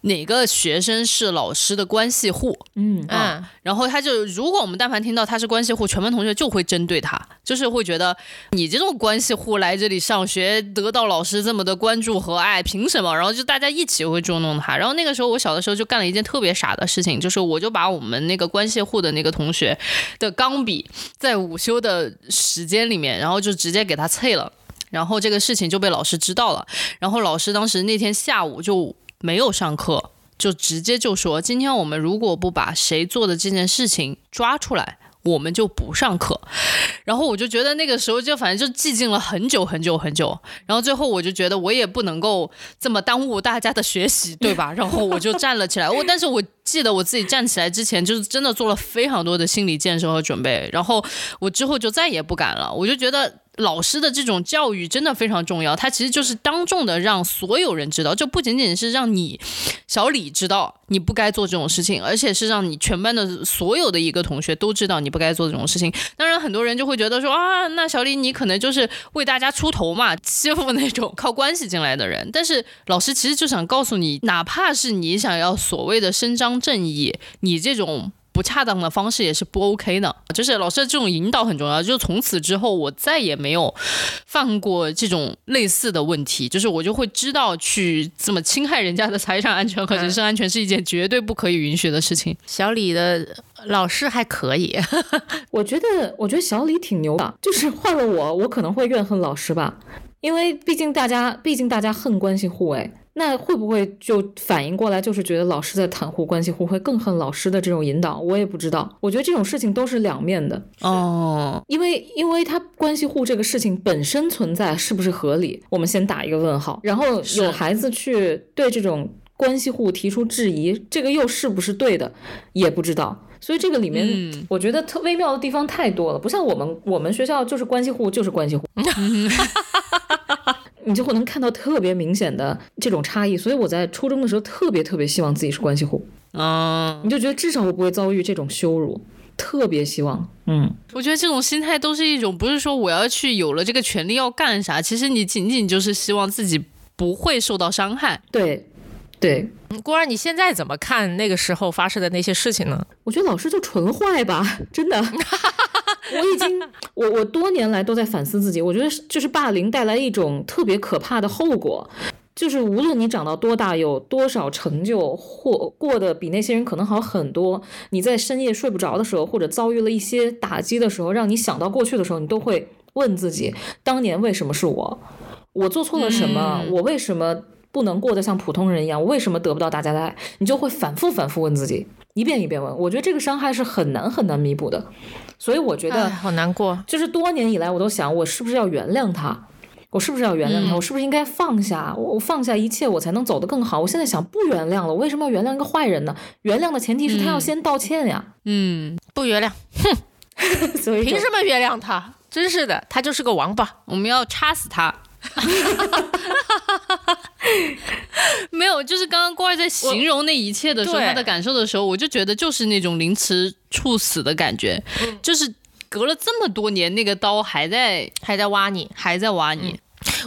哪个学生是老师的关系户？嗯嗯，然后他就，如果我们但凡听到他是关系户，全班同学就会针对他，就是会觉得你这种关系户来这里上学，得到老师这么的关注和爱，凭什么？然后就大家一起会捉弄他。然后那个时候，我小的时候就干了一件特别傻的事情，就是我就把我们那个关系户的那个同学的钢笔，在午休的时间里面，然后就直接给他碎了。然后这个事情就被老师知道了。然后老师当时那天下午就。没有上课，就直接就说：今天我们如果不把谁做的这件事情抓出来，我们就不上课。然后我就觉得那个时候就反正就寂静了很久很久很久。然后最后我就觉得我也不能够这么耽误大家的学习，对吧？然后我就站了起来。我但是我记得我自己站起来之前，就是真的做了非常多的心理建设和准备。然后我之后就再也不敢了。我就觉得。老师的这种教育真的非常重要，他其实就是当众的让所有人知道，就不仅仅是让你小李知道你不该做这种事情，而且是让你全班的所有的一个同学都知道你不该做这种事情。当然，很多人就会觉得说啊，那小李你可能就是为大家出头嘛，欺负那种靠关系进来的人。但是老师其实就想告诉你，哪怕是你想要所谓的伸张正义，你这种。不恰当的方式也是不 OK 的，就是老师的这种引导很重要。就从此之后，我再也没有犯过这种类似的问题，就是我就会知道去这么侵害人家的财产安全和人身安全是一件绝对不可以允许的事情。小李的老师还可以，我觉得，我觉得小李挺牛的。就是换了我，我可能会怨恨老师吧，因为毕竟大家，毕竟大家恨关系户，哎。那会不会就反应过来，就是觉得老师在袒护关系户，会更恨老师的这种引导？我也不知道。我觉得这种事情都是两面的哦，因为因为他关系户这个事情本身存在是不是合理？我们先打一个问号。然后有孩子去对这种关系户提出质疑，这个又是不是对的？也不知道。所以这个里面，我觉得特微妙的地方太多了，不像我们我们学校就是关系户就是关系户。你就会能看到特别明显的这种差异，所以我在初中的时候特别特别希望自己是关系户，啊，你就觉得至少我不会遭遇这种羞辱，特别希望，嗯，我觉得这种心态都是一种，不是说我要去有了这个权利要干啥，其实你仅仅就是希望自己不会受到伤害，对，对，郭儿，你现在怎么看那个时候发生的那些事情呢？我觉得老师就纯坏吧，真的。我已经，我我多年来都在反思自己。我觉得就是霸凌带来一种特别可怕的后果，就是无论你长到多大，有多少成就，或过得比那些人可能好很多，你在深夜睡不着的时候，或者遭遇了一些打击的时候，让你想到过去的时候，你都会问自己：当年为什么是我？我做错了什么？我为什么不能过得像普通人一样？我为什么得不到大家的爱？你就会反复反复问自己，一遍一遍问。我觉得这个伤害是很难很难弥补的。所以我觉得好难过，就是多年以来我都想，我是不是要原谅他？我是不是要原谅他？我是不是应该放下？我放下一切，我才能走得更好。我现在想不原谅了，我为什么要原谅一个坏人呢？原谅的前提是他要先道歉呀。嗯，不原谅，哼，凭什么原谅他？真是的，他就是个王八，我们要插死他。没有，就是刚刚郭二在形容那一切的时候，他的感受的时候，我就觉得就是那种凌迟处死的感觉，就是隔了这么多年，那个刀还在还在挖你，还在挖你。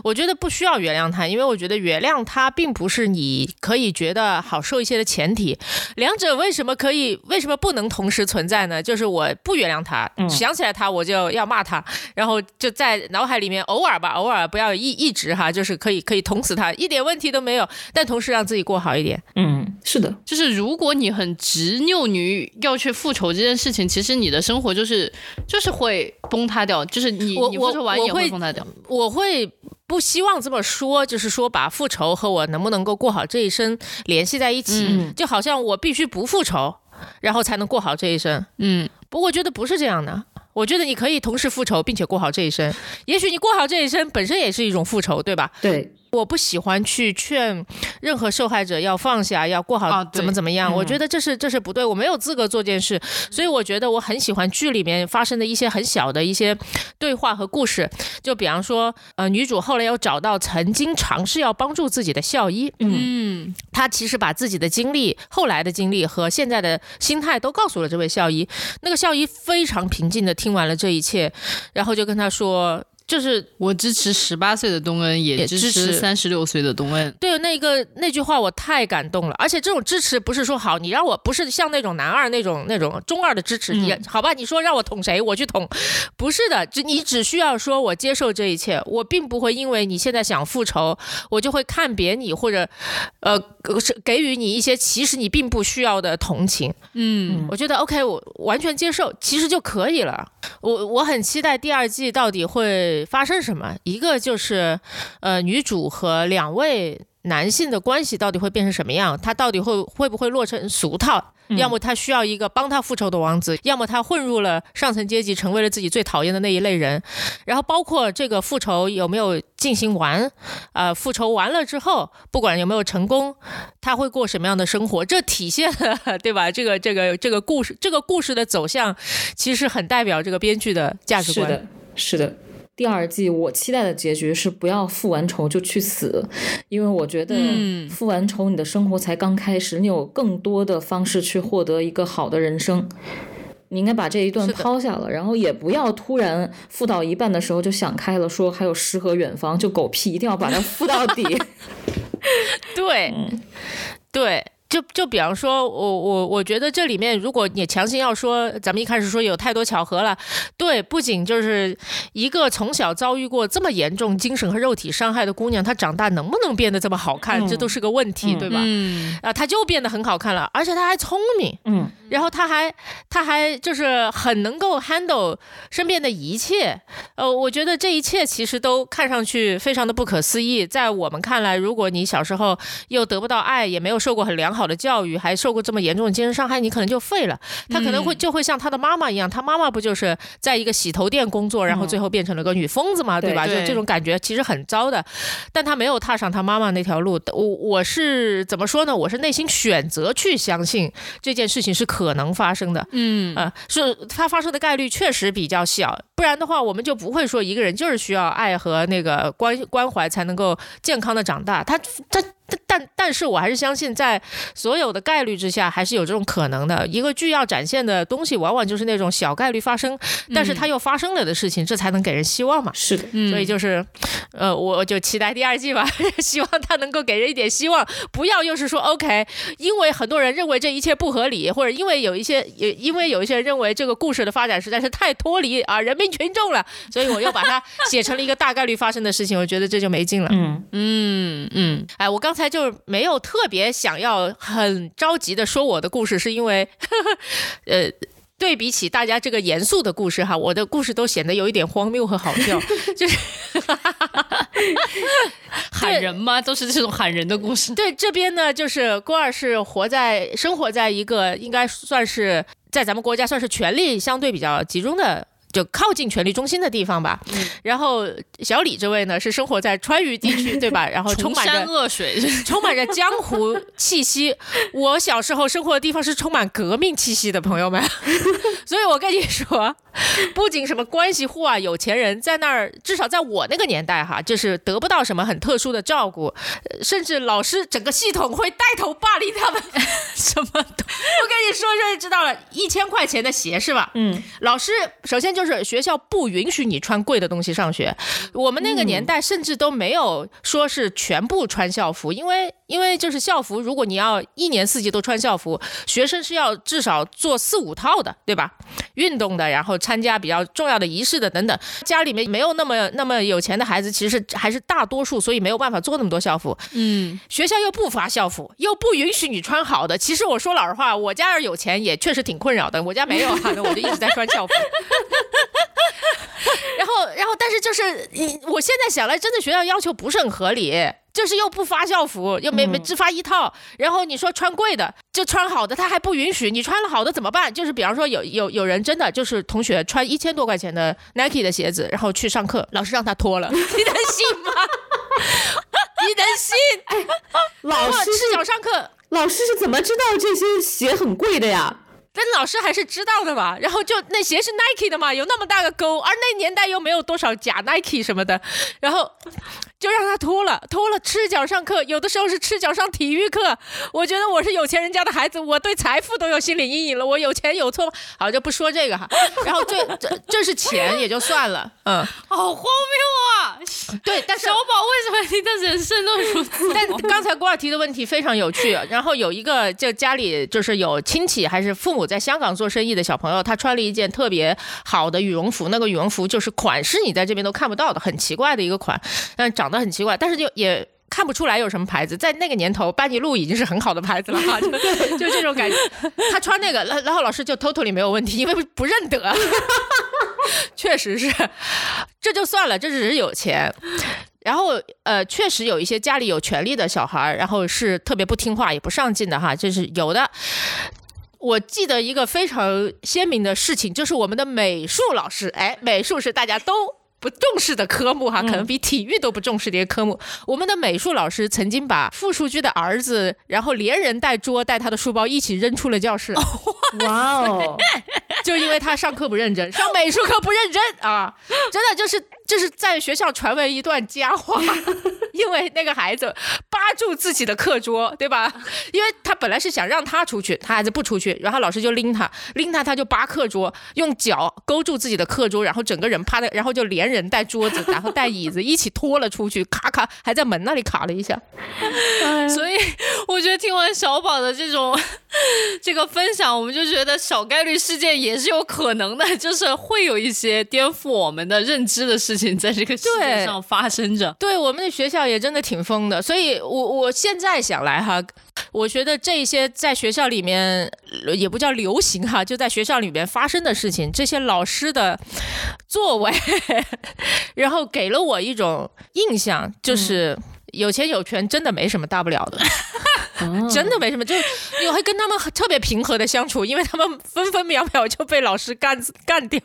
我觉得不需要原谅他，因为我觉得原谅他并不是你可以觉得好受一些的前提。两者为什么可以，为什么不能同时存在呢？就是我不原谅他，想起来他我就要骂他，然后就在脑海里面偶尔吧，偶尔不要一一直哈，就是可以可以捅死他，一点问题都没有。但同时让自己过好一点。嗯，是的，就是如果你很执拗于要去复仇这件事情，其实你的生活就是就是会崩塌掉，就是你你复仇完也会崩塌掉。我会。不希望这么说，就是说把复仇和我能不能够过好这一生联系在一起，就好像我必须不复仇，然后才能过好这一生。嗯，不过我觉得不是这样的。我觉得你可以同时复仇，并且过好这一生。也许你过好这一生本身也是一种复仇，对吧？对，我不喜欢去劝任何受害者要放下，要过好怎么怎么样。嗯我觉得这是这是不对，我没有资格做这件事。所以我觉得我很喜欢剧里面发生的一些很小的一些对话和故事。就比方说，呃，女主后来又找到曾经尝试要帮助自己的校医，嗯她其实把自己的经历、后来的经历和现在的心态都告诉了这位校医。那个校医非常平静的听完了这一切，然后就跟她说，就是我支持十八岁的东恩，也支持持三十六岁的东恩。对那个那句话我太感动了，而且这种支持不是说好，你让我不是像那种男二那种那种中二的支持，也、好吧？你说让我捅谁，我去捅，不是的，只你只需要说我接受这一切，我并不会因为你现在想复仇，我就会看扁你或者呃是给予你一些其实你并不需要的同情。嗯，我觉得 OK，我完全接受，其实就可以了。我我很期待第二季到底会发生什么。一个就是，呃，女主和两位男性的关系到底会变成什么样？他到底会会不会落成俗套？要么他需要一个帮他复仇的王子，要么他混入了上层阶级，成为了自己最讨厌的那一类人。然后包括这个复仇有没有进行完，呃，复仇完了之后，不管有没有成功，他会过什么样的生活？这体现了 对吧？这个这个这个故事，这个故事的走向，其实很代表这个编剧的价值观。是的，是的。第二季我期待的结局是不要复完仇就去死，因为我觉得嗯复完仇你的生活才刚开始，你有更多的方式去获得一个好的人生。你应该把这一段抛下了，然后也不要突然复到一半的时候就想开了，说还有诗和远方，就狗屁，一定要把它复到底。对，对。就就比方说，我我我觉得这里面，如果你强行要说，咱们一开始说有太多巧合了，对，不仅就是一个从小遭遇过这么严重精神和肉体伤害的姑娘，她长大能不能变得这么好看，这都是个问题，嗯对吧？嗯，啊，她就变得很好看了，而且她还聪明，嗯，然后她还她还就是很能够 handle 身边的一切，呃，我觉得这一切其实都看上去非常的不可思议。在我们看来，如果你小时候又得不到爱，也没有受过很良好的教育，还受过这么严重的精神伤害，你可能就废了。他可能会就会像他的妈妈一样，他妈妈不就是在一个洗头店工作，然后最后变成了个女疯子嘛，对吧？就这种感觉其实很糟的。但他没有踏上他妈妈那条路，我我是怎么说呢？我是内心选择去相信这件事情是可能发生的。嗯啊，是它发生的概率确实比较小，不然的话，我们就不会说一个人就是需要爱和那个关关怀才能够健康的长大。他他但但是我还是相信，在所有的概率之下，还是有这种可能的。一个剧要展现的东西，往往就是那种小概率发生，但是它又发生了的事情，这才能给人希望嘛。是的，嗯所以就是，呃，我就期待第二季吧，希望它能够给人一点希望，不要又是说 OK，因为很多人认为这一切不合理，或者因为有一些也因为有一些人认为这个故事的发展实在是太脱离啊人民群众了，所以我又把它写成了一个大概率发生的事情，我觉得这就没劲了。嗯，嗯嗯，哎，我刚才就没有特别想要很着急的说我的故事，是因为，呃。对比起大家这个严肃的故事哈，我的故事都显得有一点荒谬和好笑，就是 喊人吗？都是这种喊人的故事。对这边呢，就是郭二是活在生活在一个应该算是在咱们国家算是权力相对比较集中的。就靠近权力中心的地方吧，然后小李这位呢是生活在川渝地区，对吧？然后充满着山恶水，充满着江湖气息。我小时候生活的地方是充满革命气息的，朋友们。所以我跟你说，不仅什么关系户啊、有钱人在那儿，至少在我那个年代哈，就是得不到什么很特殊的照顾，呃甚至老师整个系统会带头霸凌他们。什么都我跟你说，这就知道了，一千块钱的鞋是吧？嗯，老师首先就是学校不允许你穿贵的东西上学。我们那个年代甚至都没有说是全部穿校服，因为因为就是校服，如果你要一年四季都穿校服，学生是要至少做四五套的，对吧？运动的，然后参加比较重要的仪式的等等。家里面没有那么那么有钱的孩子，其实还是大多数，所以没有办法做那么多校服。嗯，学校又不发校服，又不允许你穿好的。其实我说老实话，我家要是有钱，也确实挺困扰的。我家没有啊，那我就一直在穿校服。然后，然后，但是就是你，我现在想来，真的学校要求不是很合理。就是又不发校服，又没没只发一套，然后你说穿贵的就穿好的，他还不允许你穿了好的怎么办？就是比方说有有有人真的就是同学穿一千多块钱的 Nike 的鞋子，然后去上课，老师让他脱了，你能信吗？你能信？老师赤脚上课，老师是怎么知道这些鞋很贵的呀？但老师还是知道的嘛。然后就那鞋是 Nike 的嘛，有那么大个勾，而那年代又没有多少假 Nike 什么的，然后就让他脱了，脱了赤脚上课，有的时候是赤脚上体育课。我觉得我是有钱人家的孩子，我对财富都有心理阴影了。我有钱有错吗？好，就不说这个哈。然后这这这是钱也就算了，嗯，好荒谬啊！对，但是小宝为什么你的人生都如此？但刚才郭二提的问题非常有趣。然后有一个就家里就是有亲戚还是父母在香港做生意的小朋友，他穿了一件特别好的羽绒服，那个羽绒服就是款式你在这边都看不到的，很奇怪的一个款，但长得很奇怪，但是就也。看不出来有什么牌子，在那个年头，班尼路已经是很好的牌子了哈，就就这种感觉。他穿那个，然然后老师就 totally 没有问题，因为不认得，确实是，这就算了，这只是有钱。然后呃，确实有一些家里有权利的小孩，然后是特别不听话也不上进的哈，这是有的。我记得一个非常鲜明的事情，就是我们的美术老师，哎，美术是大家都不重视的科目哈，可能比体育都不重视的一个科目。我们的美术老师曾经把傅树居的儿子，然后连人带桌带他的书包一起扔出了教室，哇哦，就因为他上课不认真，上美术课不认真啊，真的就是就是在学校传闻一段佳话，因为那个孩子扒住自己的课桌，对吧？因为他本来是想让他出去，他孩子不出去，然后老师就拎他，拎他他就扒课桌，用脚勾住自己的课桌，然后整个人趴在，然后就连人带桌子，然后带椅子一起拖了出去，咔咔还在门那里卡了一下。所以我觉得听完小宝的这种 这个分享，我们就觉得小概率事件也是有可能的，就是会有一些颠覆我们的认知的事情在这个世界上发生着。对我们的学校也真的挺疯的，所以我我现在想来哈，我觉得这些在学校里面呃也不叫流行哈，就在学校里面发生的事情，这些老师的作为，然后给了我一种印象，就是有钱有权真的没什么大不了的。真的没什么，就你会跟他们特别平和的相处，因为他们分分秒秒就被老师干干掉。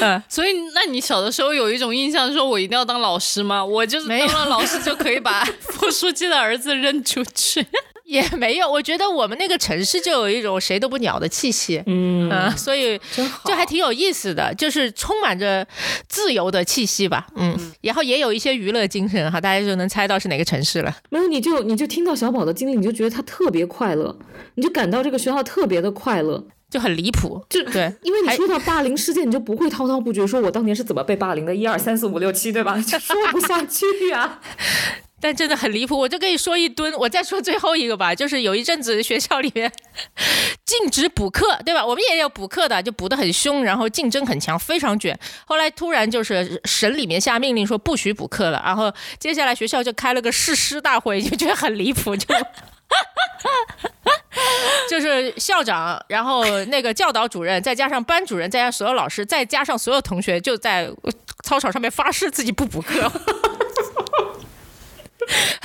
嗯，所以，那你小的时候有一种印象，说我一定要当老师吗？我就是当了老师就可以把副书记的儿子扔出去。也没有，我觉得我们那个城市就有一种谁都不鸟的气息。嗯，嗯，所以，就还挺有意思的，就是充满着自由的气息吧，嗯，然后也有一些娱乐精神哈，大家就能猜到是哪个城市了。没有你就你就听到小宝的经历，你就觉得他特别快乐，你就感到这个学校特别的快乐。就很离谱，就对因为你说到霸凌事件，你就不会滔滔不绝说我当年是怎么被霸凌的，一二三四五六七，对吧？就说不下去呀、但真的很离谱，我就可以说一吨。我再说最后一个吧，就是有一阵子学校里面 禁止补课，对吧？我们也有补课的，就补得很凶，然后竞争很强，非常卷。后来突然就是省里面下命令说不许补课了，然后接下来学校就开了个誓师大会，就觉得很离谱，就。就是校长，然后那个教导主任，再加上班主任，再加上所有老师，再加上所有同学，就在操场上面发誓自己不补课。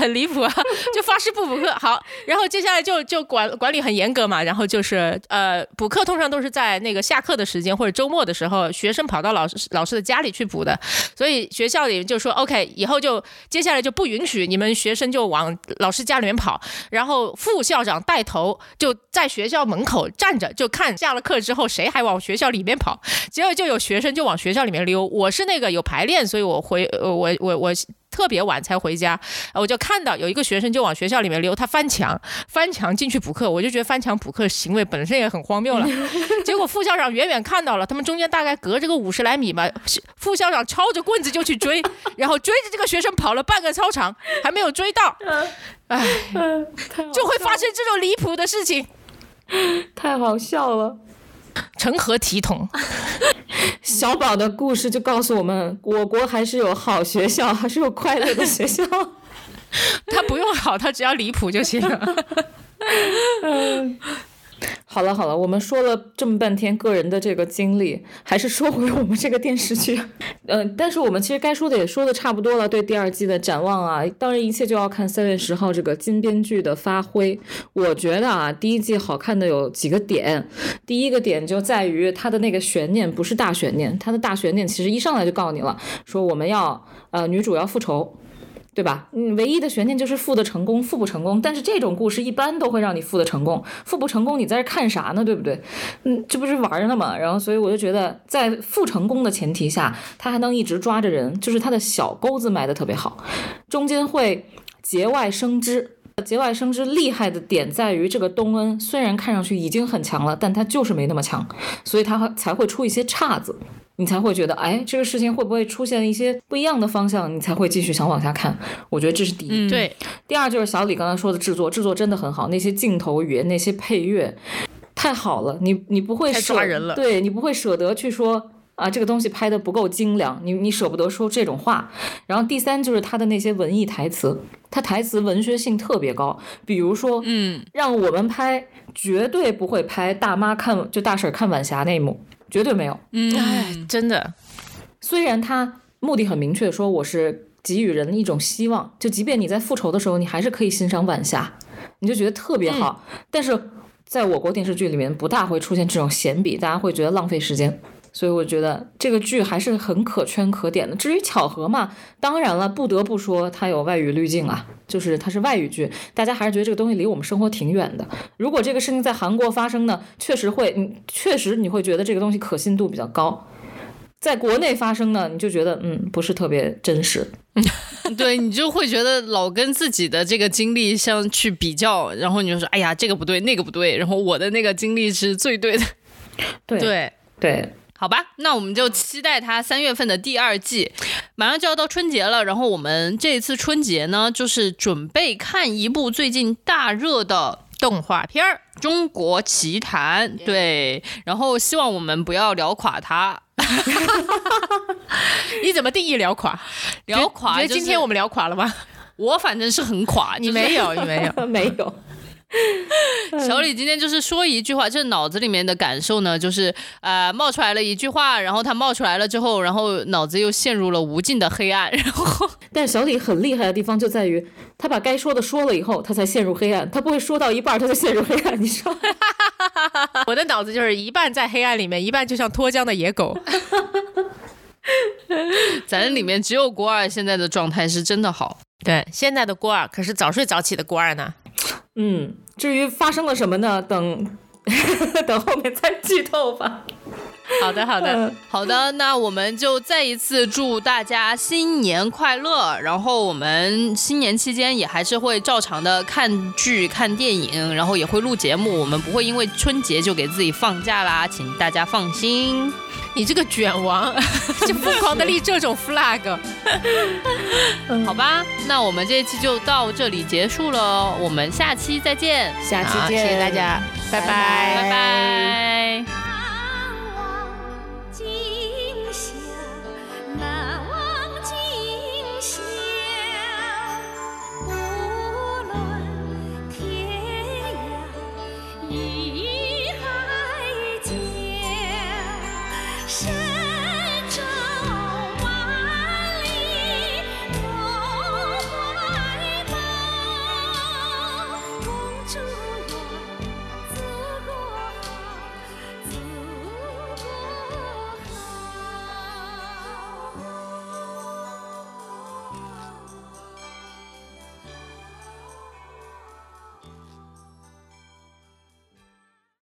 很离谱啊！就发誓不补课，好，然后接下来就就管管理很严格嘛，然后就是呃补课通常都是在那个下课的时间或者周末的时候，学生跑到老师老师的家里去补的，所以学校里就说 OK，以后就接下来就不允许你们学生就往老师家里面跑，然后副校长带头就在学校门口站着，就看下了课之后谁还往学校里面跑，结果就有学生就往学校里面溜。我是那个有排练，所以我回呃我我我。特别晚才回家，我就看到有一个学生就往学校里面溜，他翻墙，翻墙进去补课，我就觉得翻墙补课行为本身也很荒谬了。结果副校长远远看到了，他们中间大概隔着个五十来米吧，副校长抄着棍子就去追，然后追着这个学生跑了半个操场，还没有追到，唉，就会发生这种离谱的事情，太好笑了。成何体统？小宝的故事就告诉我们，我国还是有好学校，还是有快乐的学校。他不用好，他只要离谱就行了。好了好了，我们说了这么半天个人的这个经历，还是说回我们这个电视剧。嗯，但是我们其实该说的也说的差不多了，对第二季的展望啊，当然一切就要看三月十号这个金编剧的发挥。我觉得啊，第一季好看的有几个点，第一个点就在于它的那个悬念不是大悬念，它的大悬念其实一上来就告诉你了，说我们要呃女主要复仇。对吧？嗯，唯一的悬念就是复的成功，复不成功。但是这种故事一般都会让你复的成功，复不成功你在这看啥呢？对不对？嗯，这不是玩呢吗？然后，所以我就觉得，在复成功的前提下，他还能一直抓着人，就是他的小钩子埋的特别好，中间会节外生枝。节外生枝厉害的点在于，这个东恩虽然看上去已经很强了，但他就是没那么强，所以他才会出一些岔子。你才会觉得，哎，这个事情会不会出现一些不一样的方向？你才会继续想往下看。我觉得这是第一。对，第二就是小李刚才说的制作，制作真的很好，那些镜头语言，那些配乐，太好了。你你不会抓人了，对你不会舍得去说啊，这个东西拍的不够精良，你你舍不得说这种话。然后第三就是他的那些文艺台词，他台词文学性特别高，比如说，嗯，让我们拍绝对不会拍大妈看就大婶看晚霞那一幕。绝对没有，嗯，哎，真的。虽然他目的很明确，说我是给予人一种希望，就即便你在复仇的时候，你还是可以欣赏晚霞，你就觉得特别好。但是在我国电视剧里面，不大会出现这种闲笔，大家会觉得浪费时间。所以我觉得这个剧还是很可圈可点的。至于巧合嘛，当然了，不得不说它有外语滤镜啊，就是它是外语剧，大家还是觉得这个东西离我们生活挺远的。如果这个事情在韩国发生呢，确实会，嗯，确实你会觉得这个东西可信度比较高。在国内发生呢，你就觉得嗯不是特别真实，对你就会觉得老跟自己的这个经历相去比较，然后你就说哎呀这个不对那个不对，然后我的那个经历是最对的，对对对。好吧，那我们就期待它三月份的第二季，马上就要到春节了。然后我们这次春节呢，就是准备看一部最近大热的动画片儿《中国奇谭》。对，然后希望我们不要聊垮它。你怎么定义聊垮？聊垮？觉得今天我们聊垮了吗？我反正是很垮。你没有，你没有，没有。小李今天就是说一句话，这脑子里面的感受呢，就是呃冒出来了一句话，然后他冒出来了之后，然后脑子又陷入了无尽的黑暗。然后，但小李很厉害的地方就在于，他把该说的说了以后，他才陷入黑暗，他不会说到一半他就陷入黑暗。你说，我的脑子就是一半在黑暗里面，一半就像脱缰的野狗。咱里面只有郭二现在的状态是真的好。对，现在的郭二可是早睡早起的郭二呢。嗯，至于发生了什么呢？等 等后面再剧透吧。好的，好的，好的。那我们就再一次祝大家新年快乐。然后我们新年期间也还是会照常的看剧、看电影，然后也会录节目。我们不会因为春节就给自己放假啦，请大家放心。你这个卷王，就疯狂的立这种 flag，好吧？那我们这一期就到这里结束了，我们下期再见，下期见，谢谢大家，拜拜，拜拜。一。